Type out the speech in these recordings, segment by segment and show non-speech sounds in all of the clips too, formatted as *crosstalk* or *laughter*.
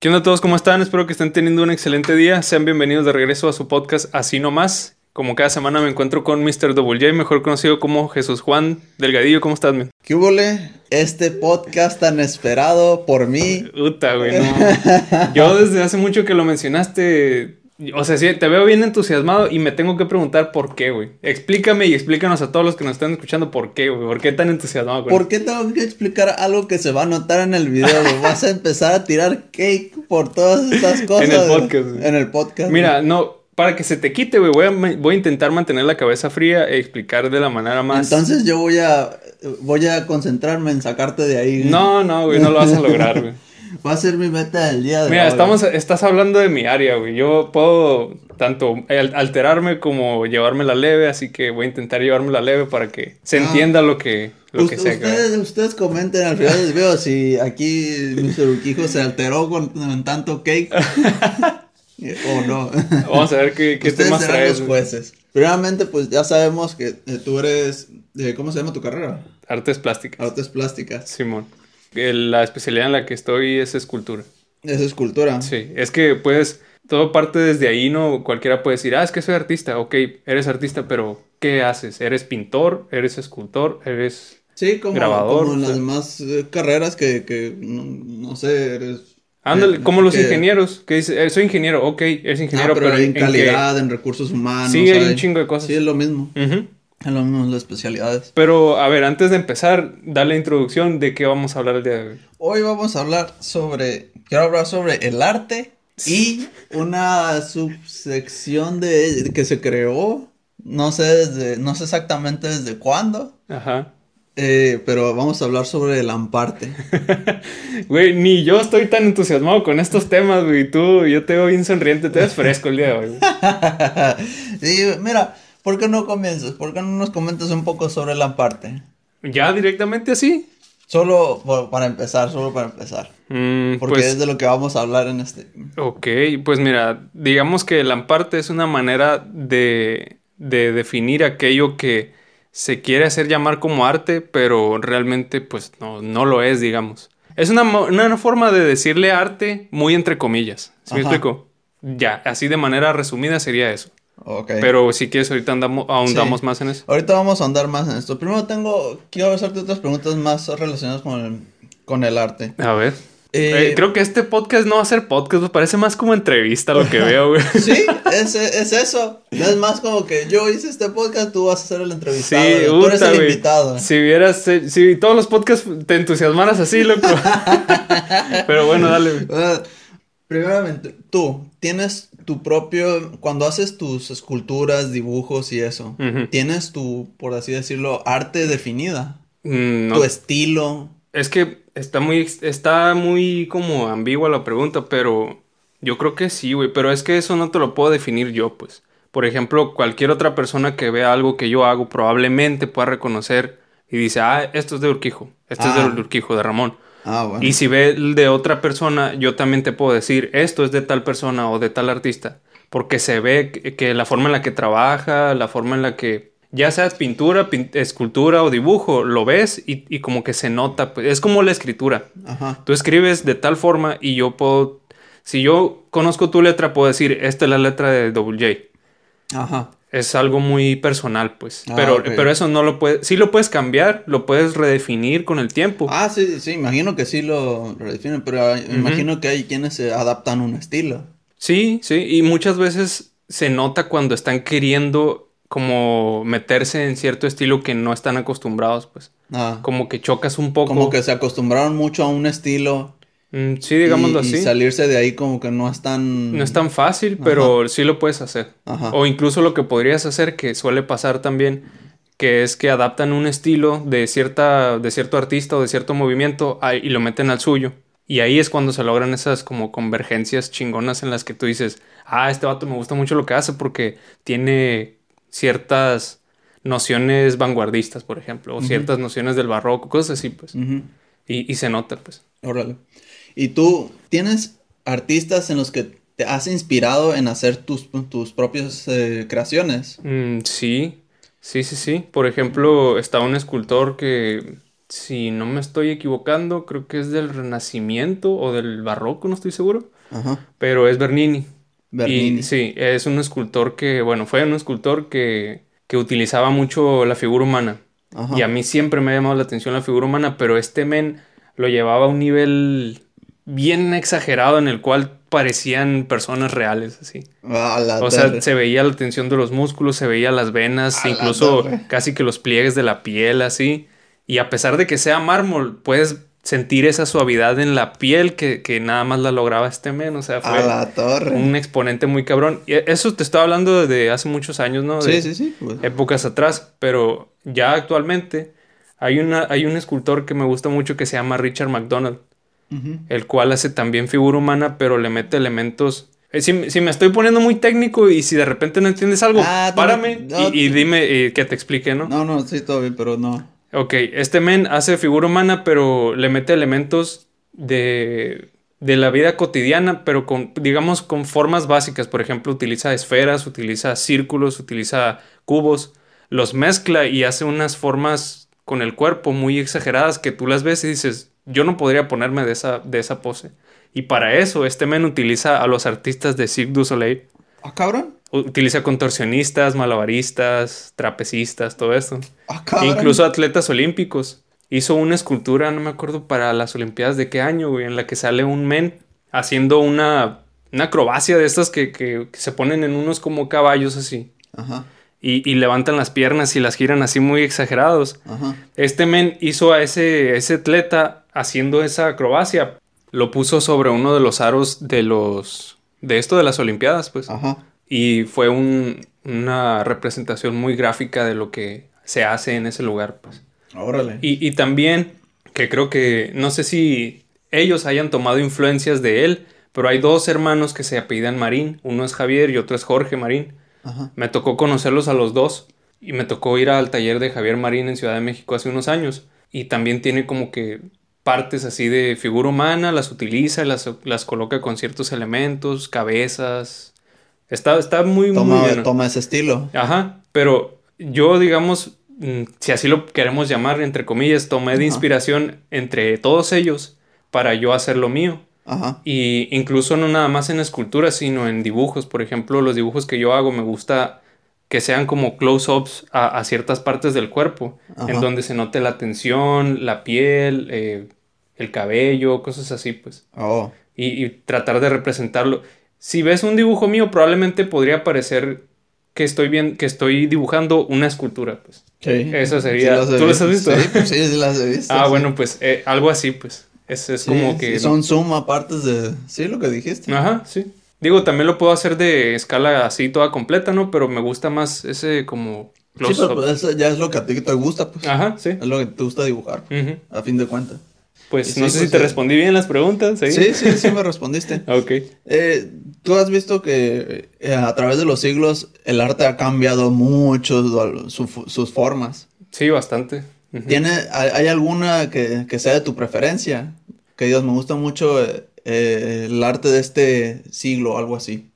¿Qué onda a todos? ¿Cómo están? Espero que estén teniendo un excelente día. Sean bienvenidos de regreso a su podcast Así Nomás. Como cada semana me encuentro con Mr. Double J, mejor conocido como Jesús Juan Delgadillo. ¿Cómo estás, men? ¿Qué hubo, Este podcast tan esperado por mí. Puta, güey, no. *laughs* Yo desde hace mucho que lo mencionaste, o sea, sí, te veo bien entusiasmado y me tengo que preguntar por qué, güey. Explícame y explícanos a todos los que nos están escuchando por qué, güey. ¿Por qué tan entusiasmado, güey? ¿Por qué tengo que explicar algo que se va a notar en el video, güey? Vas a empezar a tirar cake por todas estas *laughs* cosas. en el podcast, güey. En el podcast. Mira, no, para que se te quite, güey, voy a, voy a intentar mantener la cabeza fría e explicar de la manera más. Entonces yo voy a voy a concentrarme en sacarte de ahí. No, no, güey, no lo vas a lograr, güey. *laughs* Va a ser mi meta del día de Mira, estamos, estás hablando de mi área, güey. Yo puedo tanto alterarme como llevarme la leve, así que voy a intentar llevarme la leve para que se ah. entienda lo que, lo que sea. Ustedes, ustedes comenten al final del video si aquí Mr. Urquijo se alteró con, tanto cake. *laughs* o no. Vamos a ver qué, qué temas traes. los jueces. Primeramente, pues ya sabemos que eh, tú eres. Eh, ¿Cómo se llama tu carrera? Artes plásticas. Artes plásticas. Simón. La especialidad en la que estoy es escultura. Es escultura. Sí, es que pues todo parte desde ahí, ¿no? Cualquiera puede decir, ah, es que soy artista. Ok, eres artista, pero ¿qué haces? ¿Eres pintor? ¿Eres escultor? ¿Eres sí, como, grabador? como en las demás eh, carreras que, que no sé, eres Ándale, como los ingenieros, que dice, eh, soy ingeniero, ok, eres ingeniero, ah, pero, en, calidad, en, recursos humanos. Sí, hay un chingo de cosas. Sí, es lo mismo. Es lo mismo las especialidades. Pero, a ver, antes de empezar, dale la introducción de qué vamos a hablar el día de hoy. Hoy vamos a hablar sobre, quiero hablar sobre el arte y una subsección de que se creó, no sé desde, no sé exactamente desde cuándo. Ajá. Eh, pero vamos a hablar sobre el amparte. *laughs* Güey, ni yo estoy tan entusiasmado con estos temas, güey. Tú, yo te veo bien sonriente, te ves fresco el día de hoy. *laughs* sí, mira, ¿por qué no comienzas? ¿Por qué no nos comentas un poco sobre el amparte? ¿Ya directamente así? Solo para empezar, solo para empezar. Mm, porque pues es de lo que vamos a hablar en este. Ok, pues mira, digamos que el amparte es una manera de, de definir aquello que se quiere hacer llamar como arte, pero realmente pues no, no lo es, digamos. Es una, una forma de decirle arte muy entre comillas. ¿Sí me explico? Ya, así de manera resumida sería eso. Okay. Pero si quieres, ahorita andamos, ahondamos más en eso. Ahorita vamos a andar más en esto. Primero tengo, quiero hacerte otras preguntas más relacionadas con el, con el arte. A ver. Eh, creo que este podcast no va a ser podcast, parece más como entrevista lo que veo, güey. *laughs* Sí, es, es, eso. Es más como que yo hice este podcast, tú vas a ser el entrevistado. Sí, tú eres el invitado. Si vieras, eh, si todos los podcasts te entusiasmaras así, loco. *laughs* Pero bueno, dale. Primeramente, tú tienes tu propio, cuando haces tus esculturas, dibujos y eso, tienes tu, por así decirlo, arte definida. Mm, tu estilo. Es que Está muy, está muy como ambigua la pregunta, pero yo creo que sí, güey. Pero es que eso no te lo puedo definir yo, pues. Por ejemplo, cualquier otra persona que vea algo que yo hago probablemente pueda reconocer y dice, ah, esto es de Urquijo, esto es de ah. Urquijo, de Ramón. Ah, bueno. Y si ve el de otra persona, yo también te puedo decir, esto es de tal persona o de tal artista. Porque se ve que la forma en la que trabaja, la forma en la que ya sea pintura, escultura o dibujo, lo ves y, como que se nota, pues, es como la escritura. Tú escribes de tal forma y yo puedo, si yo conozco tu letra, puedo decir, esta es la letra de Double J. Ajá. Es algo muy personal, pues. Ah, pero, pero eso no lo puedes, sí lo puedes cambiar, lo puedes redefinir con el tiempo. Ah, sí, sí, imagino que sí lo redefinen, pero imagino que hay quienes se adaptan un estilo. Sí, sí, y muchas veces se nota cuando están queriendo como meterse en cierto estilo que no están acostumbrados, pues. Ah. Como que chocas un poco. Como que se acostumbraron mucho a un estilo. Mm, sí, digámoslo así. Y salirse de ahí como que no es tan... No es tan fácil, pero sí lo puedes hacer. O incluso lo que podrías hacer, que suele pasar también, que es que adaptan un estilo de, cierta, de cierto artista o de cierto movimiento y lo meten al suyo. Y ahí es cuando se logran esas como convergencias chingonas en las que tú dices, ah, este vato me gusta mucho lo que hace porque tiene ciertas nociones vanguardistas, por ejemplo, o ciertas nociones del barroco, cosas así, pues. y, se nota, pues. Órale. ¿Y tú tienes artistas en los que te has inspirado en hacer tus, tus propias eh, creaciones? Mm, sí, sí, sí, sí. Por ejemplo, está un escultor que, si no me estoy equivocando, creo que es del Renacimiento o del Barroco, no estoy seguro. Ajá. Pero es Bernini. Bernini. Y sí, es un escultor que, bueno, fue un escultor que, que utilizaba mucho la figura humana. Ajá. Y a mí siempre me ha llamado la atención la figura humana, pero este men lo llevaba a un nivel bien exagerado en el cual parecían personas reales, así. O sea, se veía la tensión de los músculos, se veía las venas, incluso casi que los pliegues de la piel, así. Y a pesar de que sea mármol, puedes sentir esa suavidad en la piel que, que nada más la lograba este men. O sea, A fue la torre. un exponente muy cabrón. Y eso te estaba hablando de hace muchos años, ¿no? De Sí, sí, sí. pues. Épocas atrás. Pero ya actualmente hay, una, hay un escultor que me gusta mucho que se llama Richard McDonald El cual hace también figura humana, pero le mete elementos. Eh, si, si me estoy poniendo muy técnico y si de repente no entiendes algo, Ah, párame no, y, y dime eh, que te explique, ¿no? No, no, sí, todo bien, pero no. Ok, este men hace figura humana, pero le mete elementos de, de la vida cotidiana, pero con, digamos, con formas básicas. Por ejemplo, utiliza esferas, utiliza círculos, utiliza cubos, los mezcla y hace unas formas con el cuerpo muy exageradas que tú las ves y dices, yo no podría ponerme de esa, de esa pose. Y para eso, este men utiliza a los artistas de Cirque du Soleil. Ah, cabrón. Utiliza contorsionistas, malabaristas, trapecistas, todo esto. Ah, cabrón. Incluso atletas olímpicos. Hizo una escultura, no me acuerdo para las Olimpiadas de qué año, güey, en la que sale un men haciendo una, una acrobacia de estas que, que- que se ponen en unos como caballos así. Ajá, Y, y levantan las piernas y las giran así muy exagerados. ajá. Este men hizo a ese, ese atleta haciendo esa acrobacia. Lo puso sobre uno de los aros de los... De esto de las Olimpiadas, pues. Ajá. Y fue un- una representación muy gráfica de lo que se hace en ese lugar, pues. Órale. Y, y también, que creo que, no sé si ellos hayan tomado influencias de él, pero hay dos hermanos que se apellidan Marín. Uno es Javier y otro es Jorge Marín. Ajá. Me tocó conocerlos a los dos y me tocó ir al taller de Javier Marín en Ciudad de México hace unos años. Y también tiene como que partes así de figura humana, las utiliza, las, las coloca con ciertos elementos, cabezas. Está, está muy, muy Toma, bien. toma ese estilo. Ajá, pero yo, digamos, mm, si así lo queremos llamar, entre comillas, tomé de inspiración entre todos ellos para yo hacer lo mío. Ajá. Y incluso no nada más en esculturas, sino en dibujos. Por ejemplo, los dibujos que yo hago me gusta que sean como close-ups a, a ciertas partes del cuerpo, en donde se note la tensión, la piel, eh, el cabello, cosas así, pues. Oh. Y, y tratar de representarlo. Si ves un dibujo mío, probablemente podría parecer que estoy bien, que estoy dibujando una escultura, pues. Sí. Eso sería- ¿tú las has visto? Sí, pues sí, sí las he visto. Ah, sí. bueno, pues eh, algo así, pues. Es, es Sí, como sí, que... Son suma partes de... Sí, lo que dijiste. Ajá, sí. Digo, también lo puedo hacer de escala así toda completa, ¿no? Pero me gusta más ese como Sí, pero pues eso ya es lo que a ti te gusta, pues. Ajá, sí. Es lo que te gusta dibujar, a fin de cuentas. Pues Y sí, no sé pues, si te eh, respondí bien las preguntas, ¿sí? Sí, sí, sí me respondiste. *laughs* Ok. Eh, Tú has visto que eh, a través de los siglos el arte ha cambiado mucho su- sus formas. Sí, bastante. ¿Tiene, hay, hay alguna que, que sea de tu preferencia? Que Dios, me gusta mucho eh, el arte de este siglo algo así.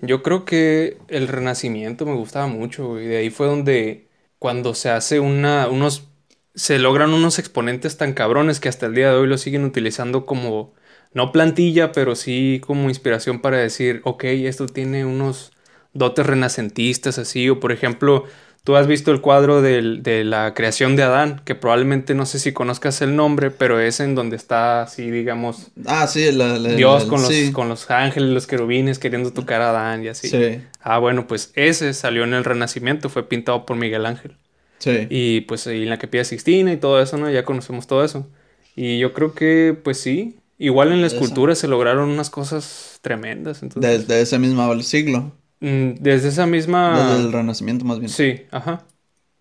Yo creo que el Renacimiento me gustaba mucho, güey. De ahí fue donde cuando se hace una, unos, se logran unos exponentes tan cabrones que hasta el día de hoy lo siguen utilizando como, no plantilla, pero sí como inspiración para decir, ok, esto tiene unos dotes renacentistas así, o por ejemplo, tú has visto el cuadro del- de la creación de Adán, que probablemente no sé si conozcas el nombre, pero es en donde está así, digamos, Ah, sí, la, la- Dios la- con los, sí, con los ángeles, los querubines queriendo tocar a Adán y así. sí, Ah, bueno, pues ese salió en el Renacimiento, fue pintado por Miguel Ángel. sí. Y pues ahí en la Capilla Sixtina y todo eso, ¿no? Ya conocemos todo eso. Y yo creo que, pues sí, igual en la escultura se lograron unas cosas tremendas. Entonces, Desde ese mismo siglo. Mm, desde esa misma... Desde el Renacimiento más bien. Sí, ajá.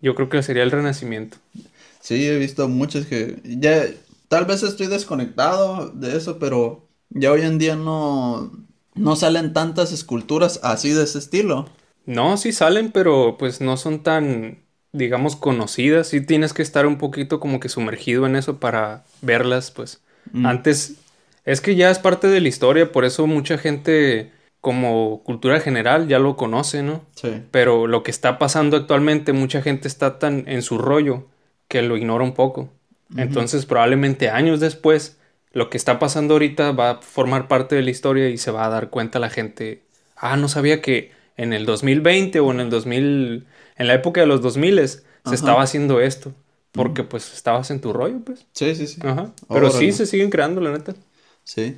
Yo creo que sería el Renacimiento. Sí, he visto muchos que ya tal vez estoy desconectado de eso, pero ya hoy en día no no salen tantas esculturas así de ese estilo. No, sí salen, pero pues no son tan, digamos, conocidas. Sí tienes que estar un poquito como que sumergido en eso para verlas, pues. Mm. Antes, es que ya es parte de la historia, por eso mucha gente como cultura general ya lo conoce, ¿no? Sí. Pero lo que está pasando actualmente, mucha gente está tan en su rollo que lo ignora un poco. Entonces, probablemente años después, lo que está pasando ahorita va a formar parte de la historia y se va a dar cuenta la gente. Ah, no sabía que en el 2020 o en el 2000, en la época de los 2000 se estaba haciendo esto. Porque pues estabas en tu rollo, pues. Sí, sí, sí. Ajá. Pero sí se siguen creando, la neta. Sí.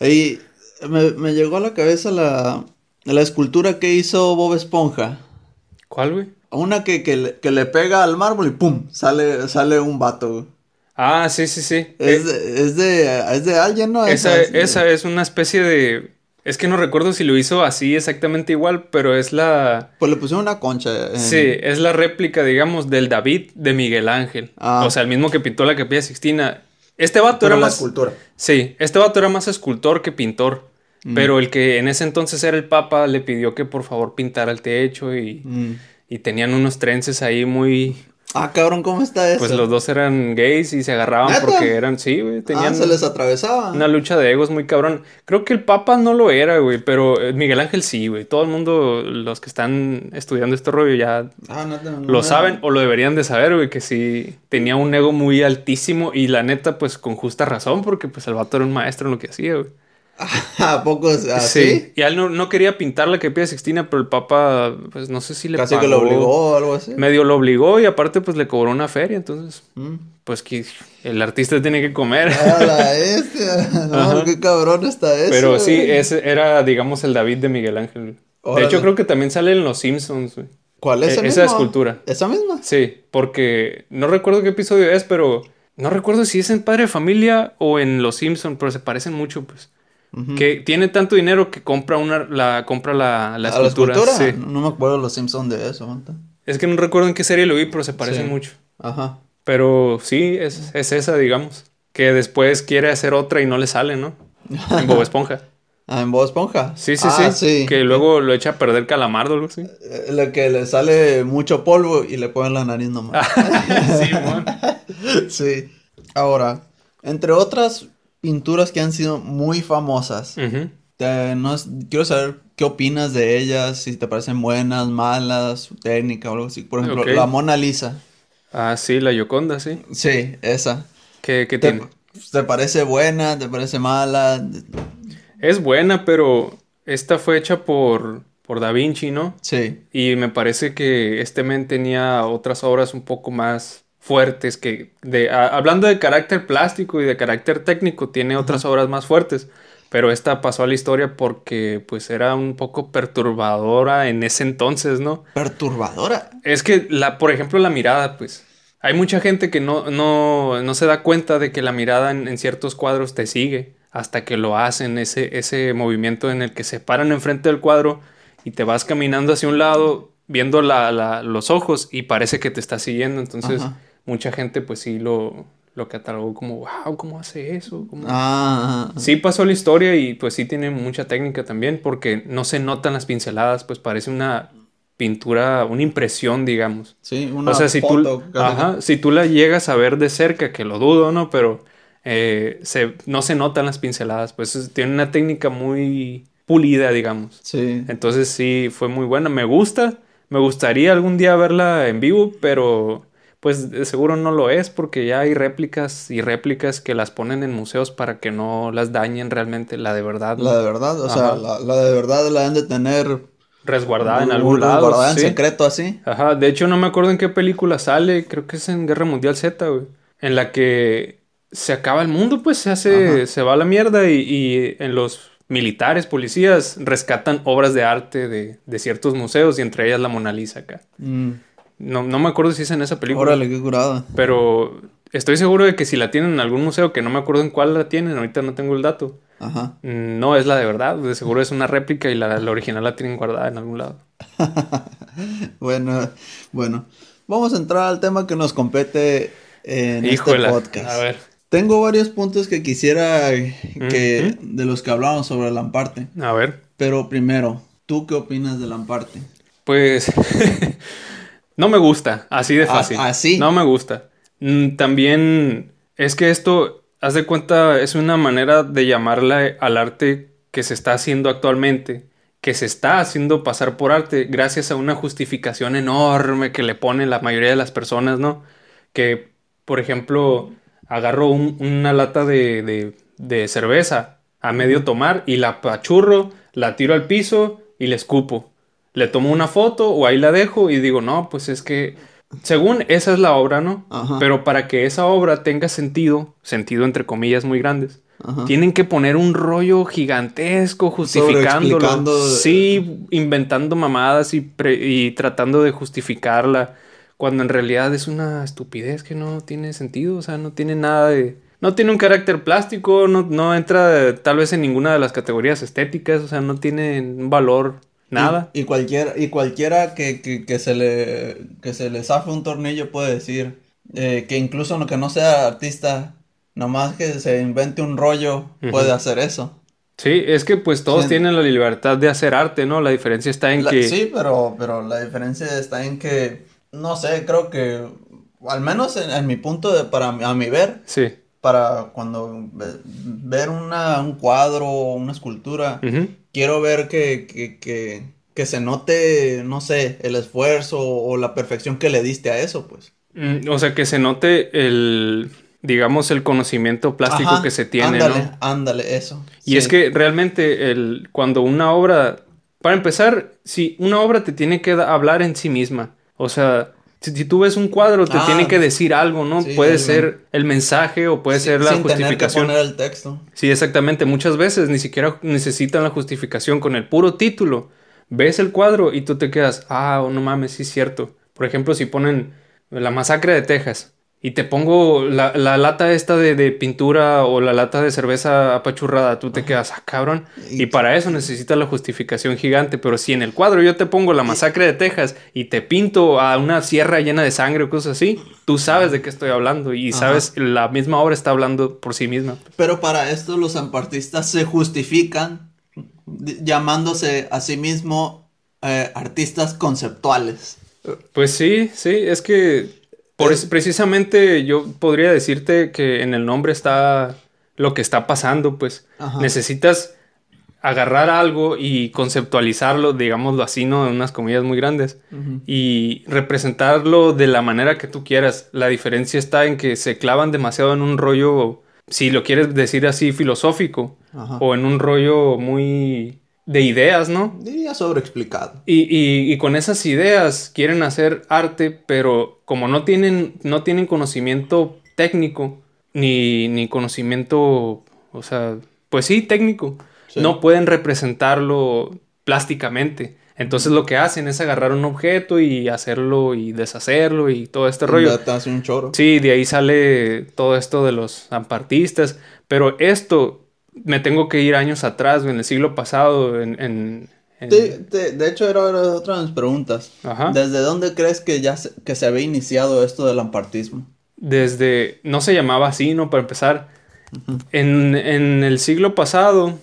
Y me, me llegó a la cabeza la, la escultura que hizo Bob Esponja. ¿Cuál, güey? Una que, que, le, que le pega al mármol y ¡pum! Sale, sale un vato, güey. Ah, sí, sí, sí. Es, de, es, de, es de alguien, ¿no? Esa, esa es una especie de es que no recuerdo si lo hizo así exactamente igual, pero es la... Pues le pusieron una concha. Sí, es la réplica, digamos, del David de Miguel Ángel. Ah. O sea, el mismo que pintó la capilla Sixtina. Este vato era más... escultura. Sí, este vato era más escultor que pintor. Mm. Pero el que en ese entonces era el papa le pidió que por favor pintara el techo y, mm. y tenían unos trences ahí muy, Ah, cabrón, ¿cómo está eso? Pues los dos eran gays y se agarraban porque eran, sí, güey, tenían... Ah, se les atravesaba. Una lucha de egos muy cabrón. Creo que el Papa no lo era, güey, pero eh, Miguel Ángel sí, güey. Todo el mundo, los que están estudiando este rollo ya ah, no, no, lo saben o lo deberían de saber, güey, que sí tenía un ego muy altísimo y la neta, pues con justa razón, porque pues el vato era un maestro en lo que hacía, güey. *laughs* ¿A poco así? Sí, y él no, quería pintar la que pide Sixtina, pero el Papa, pues no sé si le Casi que lo obligó o algo así. Medio lo obligó y aparte pues le cobró una feria, entonces... Mm. Pues que el artista tiene que comer. *laughs* Ah, la *laughs* no, qué cabrón está eso. Pero sí, ese era, digamos, el David de Miguel Ángel. De hecho, creo que también sale en Los Simpsons, güey. ¿Cuál es e esa escultura? ¿Esa misma? Sí, porque no recuerdo qué episodio es, pero no recuerdo si es en Padre de Familia o en Los Simpsons, pero se parecen mucho, pues. Que tiene tanto dinero que compra una la compra la, la escultura. Sí. No me acuerdo los Simpsons de eso. Es que no recuerdo en qué serie lo vi, pero se parecen mucho. Ajá. Pero sí, es, es, esa, digamos. Que después quiere hacer otra y no le sale, ¿no? En Bob Esponja. *laughs* ah, en Bob Esponja. Sí, sí, ah, sí, Que luego lo echa a perder calamardo o algo así. Eh, lo que le sale mucho polvo y le ponen la nariz nomás. *laughs* sí, man. *laughs* sí. Ahora, entre otras pinturas que han sido muy famosas. no, quiero saber qué opinas de ellas, si te parecen buenas, malas, su técnica o algo así. Por ejemplo, la Mona Lisa. Ah, sí, la Yoconda, sí. Sí, esa. ¿Qué, qué te, tiene? ¿Te parece buena? ¿Te parece mala? Es buena, pero esta fue hecha por, por Da Vinci, ¿no? Sí. Y me parece que este men tenía otras obras un poco más fuertes que de hablando de carácter plástico y de carácter técnico tiene otras obras más fuertes pero esta pasó a la historia porque pues era un poco perturbadora en ese entonces no perturbadora es que la por ejemplo la mirada pues hay mucha gente que no no, no se da cuenta de que la mirada en, ciertos cuadros te sigue hasta que lo hacen ese ese movimiento en el que se paran enfrente del cuadro y te vas caminando hacia un lado viendo la, los ojos y parece que te está siguiendo. Entonces mucha gente pues sí lo, lo catalogó como, wow, ¿cómo hace eso? Ah. Sí pasó la historia y pues sí tiene mucha técnica también porque no se notan las pinceladas, pues parece una pintura, una impresión, digamos. Sí, una o sea, si Tú, ajá, si tú la llegas a ver de cerca, que lo dudo, ¿no? Pero eh, se, no se notan las pinceladas, pues tiene una técnica muy pulida, digamos. Sí. Entonces sí, fue muy buena, me gusta. Me gustaría algún día verla en vivo, pero pues de seguro no lo es porque ya hay réplicas y réplicas que las ponen en museos para que no las dañen realmente la de verdad. La de verdad, o sea, la, de verdad la han de tener resguardada en algún lado. Resguardada en secreto así. Ajá, de hecho no me acuerdo en qué película sale, creo que es en Guerra Mundial Z, güey, en la que se acaba el mundo, pues se hace, se va a la mierda y, en los militares, policías, rescatan obras de arte de, ciertos museos y entre ellas la Mona Lisa acá. Mm. No, no me acuerdo si es en esa película. Órale, qué curada. Pero estoy seguro de que si la tienen en algún museo, que no me acuerdo en cuál la tienen, ahorita no tengo el dato. Ajá. No es la de verdad, de seguro es una réplica y la, original la tienen guardada en algún lado. *laughs* bueno, bueno. Vamos a entrar al tema que nos compete en este podcast. A ver. Tengo varios puntos que quisiera que de los que hablamos sobre Lamparte. A ver. Pero primero, ¿tú qué opinas de Lamparte? Pues *laughs* No me gusta, así de fácil. Así. No me gusta. Mm, también es que esto, haz de cuenta, es una manera de llamarle al arte que se está haciendo actualmente, que se está haciendo pasar por arte, gracias a una justificación enorme que le pone la mayoría de las personas, ¿no? Que por ejemplo, agarro un- una lata de, de- de cerveza a medio tomar y la pachurro, la tiro al piso y le escupo. Le tomo una foto o ahí la dejo y digo, no, pues es que, según esa es la obra, ¿no? Ajá. Pero para que esa obra tenga sentido, sentido entre comillas muy grandes, Ajá. tienen que poner un rollo gigantesco justificándolo. Sí, inventando mamadas y, pre- y tratando de justificarla. Cuando en realidad es una estupidez que no tiene sentido. O sea, no tiene nada de. No tiene un carácter plástico, no, no entra tal vez en ninguna de las categorías estéticas. O sea, no tiene un valor, nada. Y, y cualquiera, y cualquiera que, que, que se le, que se le zafe un tornillo puede decir eh, que incluso no- que no sea artista, nomás que se invente un rollo, puede Ujú. hacer eso. Sí, es que pues todos Sí. tienen la libertad de hacer arte, ¿no? La diferencia está en La- que. Sí, pero, pero la diferencia está en que, no sé, creo que, al menos en, en mi punto de, para, a mi ver, Sí. para cuando ve- ver una, un cuadro o una escultura, Ujú. Quiero ver que, que, que, que se note, no sé, el esfuerzo o la perfección que le diste a eso, pues. Mm, O sea, que se note el, digamos, el conocimiento plástico Ajá, que se tiene, ándale, ¿no? ándale, eso. Y Sí. es que realmente el, cuando una obra, para empezar, si una obra te tiene que hablar en sí misma, o sea, si, si tú ves un cuadro te Ah, tiene que decir algo, ¿no? sí, puede ser el mensaje o puede Sí, ser la sin tener que justificación. poner el texto. Sí, exactamente. Muchas veces ni siquiera necesitan la justificación con el puro título. Ves el cuadro y tú te quedas, ah, no mames, sí es cierto. Por ejemplo, si ponen la masacre de Texas y te pongo la, la lata esta de, de pintura o la lata de cerveza apachurrada, tú te quedas, ah, cabrón. Y- para eso necesitas la justificación gigante. Pero si en el cuadro yo te pongo la masacre de Texas y te pinto a una sierra llena de sangre o cosas así, tú sabes de qué estoy hablando y Ajá. sabes, la misma obra está hablando por sí misma. Pero para esto los ampartistas se justifican llamándose a sí mismo eh, artistas conceptuales. Pues sí, sí, es que por precisamente yo podría decirte que en el nombre está lo que está pasando, pues Ajá. necesitas agarrar algo y conceptualizarlo, digámoslo así, ¿no? En unas comillas muy grandes y representarlo de la manera que tú quieras. La diferencia está en que se clavan demasiado en un rollo, si lo quieres decir así, filosófico Ajá. o en un rollo muy de ideas, ¿no? Diría sobreexplicado. Y, y- y con esas ideas quieren hacer arte, pero como no tienen, no tienen conocimiento técnico, ni, ni conocimiento, o sea, pues sí, técnico, Sí. no pueden representarlo plásticamente. Entonces lo que hacen es agarrar un objeto y hacerlo y deshacerlo y todo este rollo. Ya te hace un choro. Sí, de ahí sale todo esto de los ampartistas, pero esto me tengo que ir años atrás, en el siglo pasado, en... en- en- Sí, de hecho, era otra de mis preguntas. Ajá. ¿Desde dónde crees que ya se, que se había iniciado esto del ampartismo? desde, no se llamaba así, ¿no? Para empezar, en, en el siglo pasado,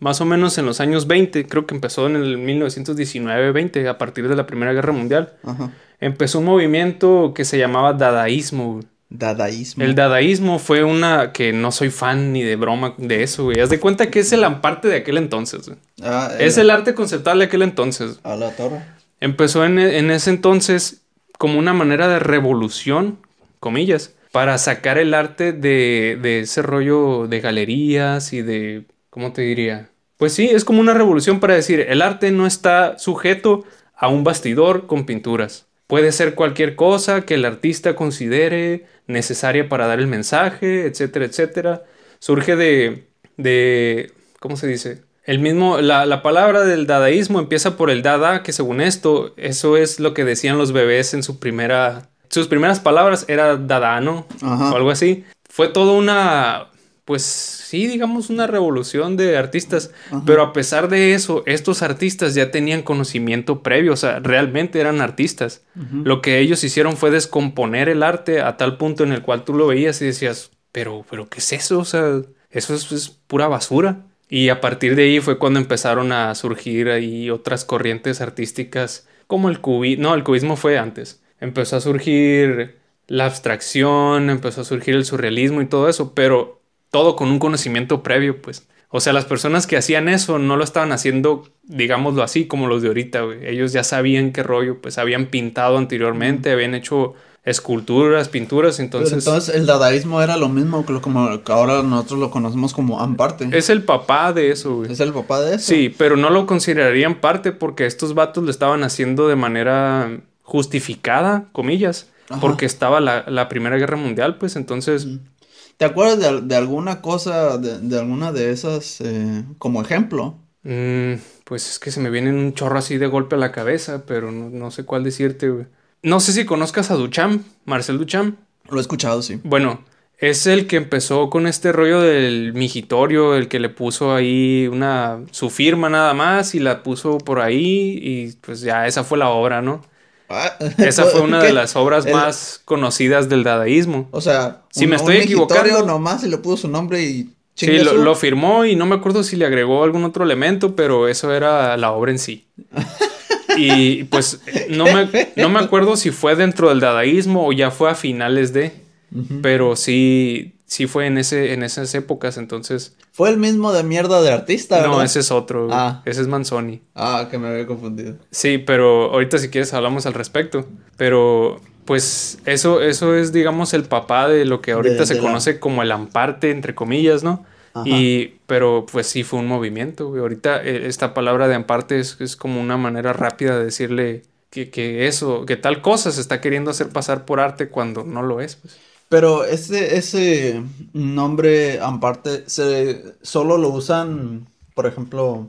más o menos en los años 20, creo que empezó en el 1919-20, a partir de la Primera Guerra Mundial, Ajá. empezó un movimiento que se llamaba dadaísmo. Dadaísmo. El dadaísmo fue una que no soy fan ni de broma de eso, güey. Haz de cuenta que es el amparte de aquel entonces, güey. Ah, Es el arte conceptual de aquel entonces. A la torre. Empezó en, en ese entonces como una manera de revolución, comillas, para sacar el arte de, de ese rollo de galerías y de, ¿cómo te diría? Pues sí, es como una revolución para decir, el arte no está sujeto a un bastidor con pinturas. Puede ser cualquier cosa que el artista considere necesaria para dar el mensaje, etcétera, etcétera. Surge de, de ¿cómo se dice? El mismo, la, la palabra del dadaísmo empieza por el dada, que según esto, eso es lo que decían los bebés en su primera, sus primeras palabras era dada, ¿no? Ajá. O algo así. Fue toda una, pues sí, digamos una revolución de artistas, Ajá. pero a pesar de eso, estos artistas ya tenían conocimiento previo, o sea, realmente eran artistas. Lo que ellos hicieron fue descomponer el arte a tal punto en el cual tú lo veías y decías, pero, pero, ¿qué es eso? O sea, eso es, es pura basura. Y a partir de ahí fue cuando empezaron a surgir ahí otras corrientes artísticas, como el cubismo. No, el cubismo fue antes. Empezó a surgir la abstracción, empezó a surgir el surrealismo y todo eso, pero todo con un conocimiento previo, pues. O sea, las personas que hacían eso no lo estaban haciendo, digámoslo así, como los de ahorita, güey. Ellos ya sabían qué rollo, pues habían pintado anteriormente, habían hecho esculturas, pinturas, Pero entonces... entonces el dadaísmo era lo mismo que lo como que ahora nosotros lo conocemos como amparte. Es el papá de eso, güey. ¿Es el papá de eso? Sí, pero no lo considerarían parte porque estos vatos lo estaban haciendo de manera justificada, comillas, Ajá. porque estaba la, la Primera Guerra Mundial, pues entonces... ¿Te acuerdas de, de alguna cosa, de, de alguna de esas eh, como ejemplo? Mm, pues es que se me vienen un chorro así de golpe a la cabeza, pero no, no sé cuál decirte, güey. No sé si conozcas a Duchamp, Marcel Duchamp. Lo he escuchado, sí. Bueno, es el que empezó con este rollo del migitorio, el que le puso ahí una su firma nada más y la puso por ahí y pues ya esa fue la obra, ¿no? Ah, Esa fue *laughs* una de las obras El- más conocidas del dadaísmo. O sea, Si me estoy migitorio equivocando- nomás y le puso su nombre y Sí, lo, firmó y no me acuerdo si le agregó algún otro elemento, pero eso era la obra en sí. *laughs* Y pues no me, no me acuerdo si fue dentro del dadaísmo o ya fue a finales de, pero sí, sí fue en, ese, en esas épocas, entonces... Fue el mismo de mierda de artista, ¿verdad? No, ese es otro, güey. Ah. ese es Manzoni. Ah, que me había confundido. Sí, pero ahorita si quieres hablamos al respecto. Pero pues eso, eso es, digamos, el papá de lo que ahorita De- se de la- conoce como el amparte, entre comillas, ¿no? Ajá. Y, pero pues sí fue un movimiento, güey. Ahorita eh, esta palabra de amparte es, es como una manera rápida de decirle que, que eso, que tal cosa se está queriendo hacer pasar por arte cuando no lo es, pues. Pero ese, ese nombre amparte se solo lo usan, por ejemplo,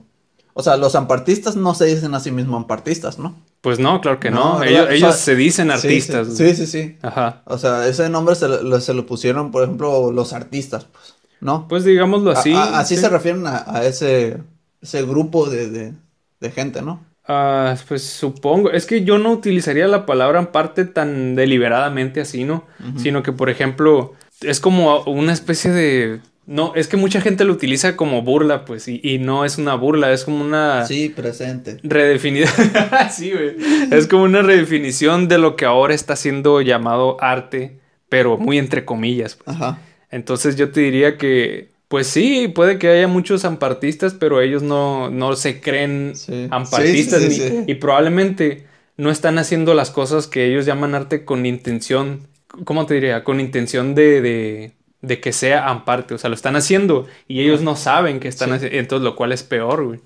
o sea, los ampartistas no se dicen a sí mismos ampartistas, ¿no? Pues no, claro que No. Ellos, O ellos sea, se dicen artistas. Sí, sí, sí. sí. Ajá. O sea, ese nombre se lo, se lo pusieron, por ejemplo, los artistas, pues, ¿no? Pues digámoslo A- así. a- así sí. se refieren a, a ese, ese grupo de, de, de gente, ¿no? Ah, pues supongo. Es que yo no utilizaría la palabra amparte tan deliberadamente así, ¿no? Sino que, por ejemplo, es como una especie de. No, es que mucha gente lo utiliza como burla, pues, y, y no es una burla, es como una Sí, presente. redefinición. *laughs* sí, güey. Es como una redefinición de lo que ahora está siendo llamado arte, pero muy entre comillas. pues. Ajá. Entonces yo te diría que, pues sí, puede que haya muchos ampartistas, pero ellos no, no se creen Sí. ampartistas Sí, sí, sí, ni- y probablemente no están haciendo las cosas que ellos llaman arte con intención, ¿cómo te diría? Con intención de, de, de que sea amparte, o sea, lo están haciendo y ellos no saben que están haciendo, entonces lo cual es peor, güey.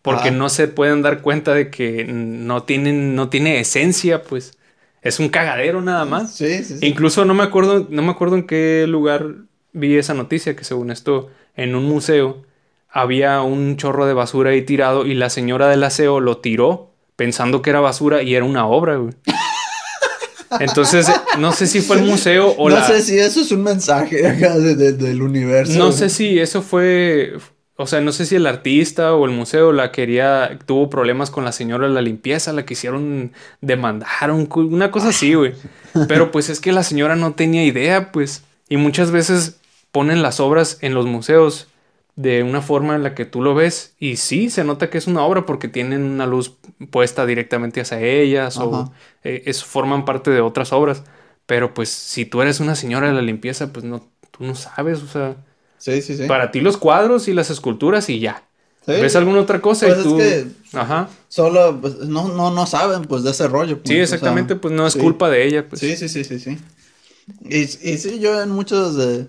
Porque Ah. no se pueden dar cuenta de que no tienen, no tiene esencia, pues. Es un cagadero nada más. Sí, sí, sí. Incluso no me acuerdo, no me acuerdo en qué lugar vi esa noticia que según esto, en un museo había un chorro de basura ahí tirado y la señora del aseo lo tiró pensando que era basura y era una obra, güey. *laughs* Entonces, no sé si fue el museo o no la... sé si eso es un mensaje de acá de- de- del universo. No sé si eso fue, o sea, no sé si el artista o el museo la quería, tuvo problemas con la señora de la limpieza, la quisieron demandar, una cosa así, güey. *laughs* Pero pues es que la señora no tenía idea, pues. Y muchas veces ponen las obras en los museos de una forma en la que tú lo ves y sí, se nota que es una obra porque tienen una luz puesta directamente hacia ellas o Ajá. eh, es- forman parte de otras obras. Pero pues si tú eres una señora de la limpieza, pues no, tú no sabes, o sea... Sí, sí, sí. Para ti los cuadros y las esculturas y ya. Sí. ¿Ves alguna otra cosa? Pues y es tú... que- Ajá. Solo, pues, no, no, no saben, pues, de ese rollo. pues, Sí, o sea, exactamente, pues no es sí. culpa de ella. Pues. Sí, sí, sí, sí, sí. Y, y sí, yo en muchos de...